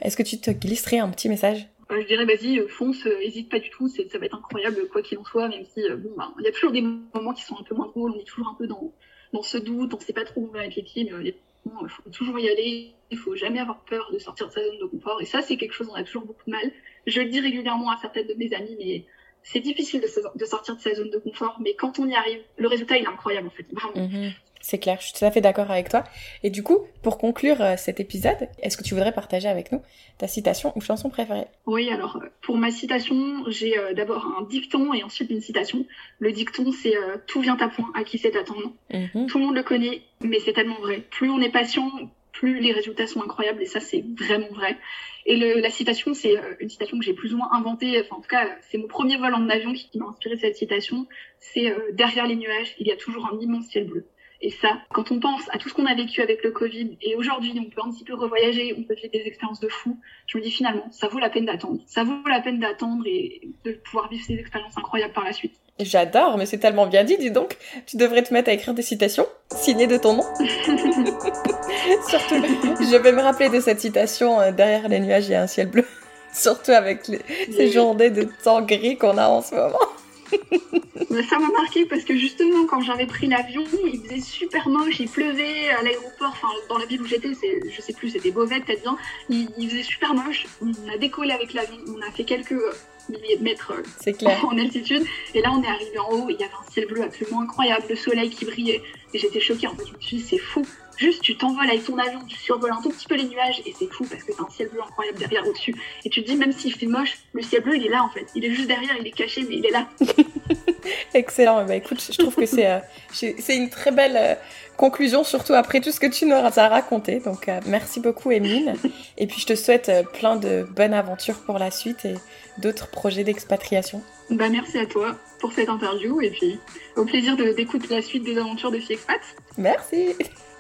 B: est-ce que tu te glisserais un petit message?
A: Je dirais vas-y fonce hésite pas du tout ça va être incroyable quoi qu'il en soit même si bon bah il y a toujours des moments qui sont un peu moins drôles on est toujours un peu dans dans ce doute on sait pas trop où on va être les pieds mais il faut toujours y aller il faut jamais avoir peur de sortir de sa zone de confort et ça c'est quelque chose on a toujours beaucoup de mal je le dis régulièrement à certaines de mes amies mais c'est difficile de, sortir de sa zone de confort mais quand on y arrive le résultat il est incroyable en fait vraiment
B: mhm. C'est clair, je suis tout à fait d'accord avec toi. Et du coup, pour conclure euh, cet épisode, est-ce que tu voudrais partager avec nous ta citation ou chanson préférée?
A: Oui, alors euh, pour ma citation, j'ai euh, d'abord un dicton et ensuite une citation. Le dicton, c'est Tout vient à point, à qui c'est attendre mhm. Tout le monde le connaît, mais c'est tellement vrai. Plus on est patient, plus les résultats sont incroyables et ça, c'est vraiment vrai. Et le, la citation, c'est une citation que j'ai plus ou moins inventée. Enfin, en tout cas, c'est mon premier vol en avion qui, m'a inspiré cette citation. C'est Derrière les nuages, il y a toujours un immense ciel bleu. Et ça, quand on pense à tout ce qu'on a vécu avec le Covid, et aujourd'hui on peut un petit peu revoyager, on peut vivre des expériences de fou, je me dis finalement, ça vaut la peine d'attendre. Ça vaut la peine d'attendre et de pouvoir vivre ces expériences incroyables par la suite.
B: J'adore, mais c'est tellement bien dit, dis donc. Tu devrais te mettre à écrire des citations signées de ton nom. [laughs] Surtout, je vais me rappeler de cette citation euh, derrière les nuages, il y a un ciel bleu. [laughs] Surtout avec ces journées de temps gris qu'on a en ce moment
A: ça m'a marqué parce que justement, quand j'avais pris l'avion, il faisait super moche, il pleuvait à l'aéroport, enfin dans la ville où j'étais, je sais plus, c'était Beauvais peut-être bien, il, faisait super moche. On a décollé avec l'avion, on a fait quelques mètres
B: clair. [laughs]
A: en altitude, et là on est arrivé en haut, il y avait un ciel bleu absolument incroyable, le soleil qui brillait, et j'étais choquée en fait, je me suis dit c'est fou, Juste, tu t'envoles avec ton avion, tu survoles un tout petit peu les nuages et c'est fou parce que t'as un ciel bleu incroyable derrière au-dessus. Et tu te dis, même s'il fait moche, le ciel bleu il est là en fait. Il est juste derrière, il est caché, mais il est là. [laughs]
B: Excellent. Bah écoute, je trouve que c'est euh, c'est une très belle euh, conclusion, surtout après tout ce que tu nous as raconté. Donc euh, merci beaucoup, Emeline. Et puis je te souhaite plein de bonnes aventures pour la suite et d'autres projets d'expatriation.
A: Bah merci à toi pour cette interview et puis au plaisir d'écouter la suite des aventures de Expat.
B: Merci. [laughs]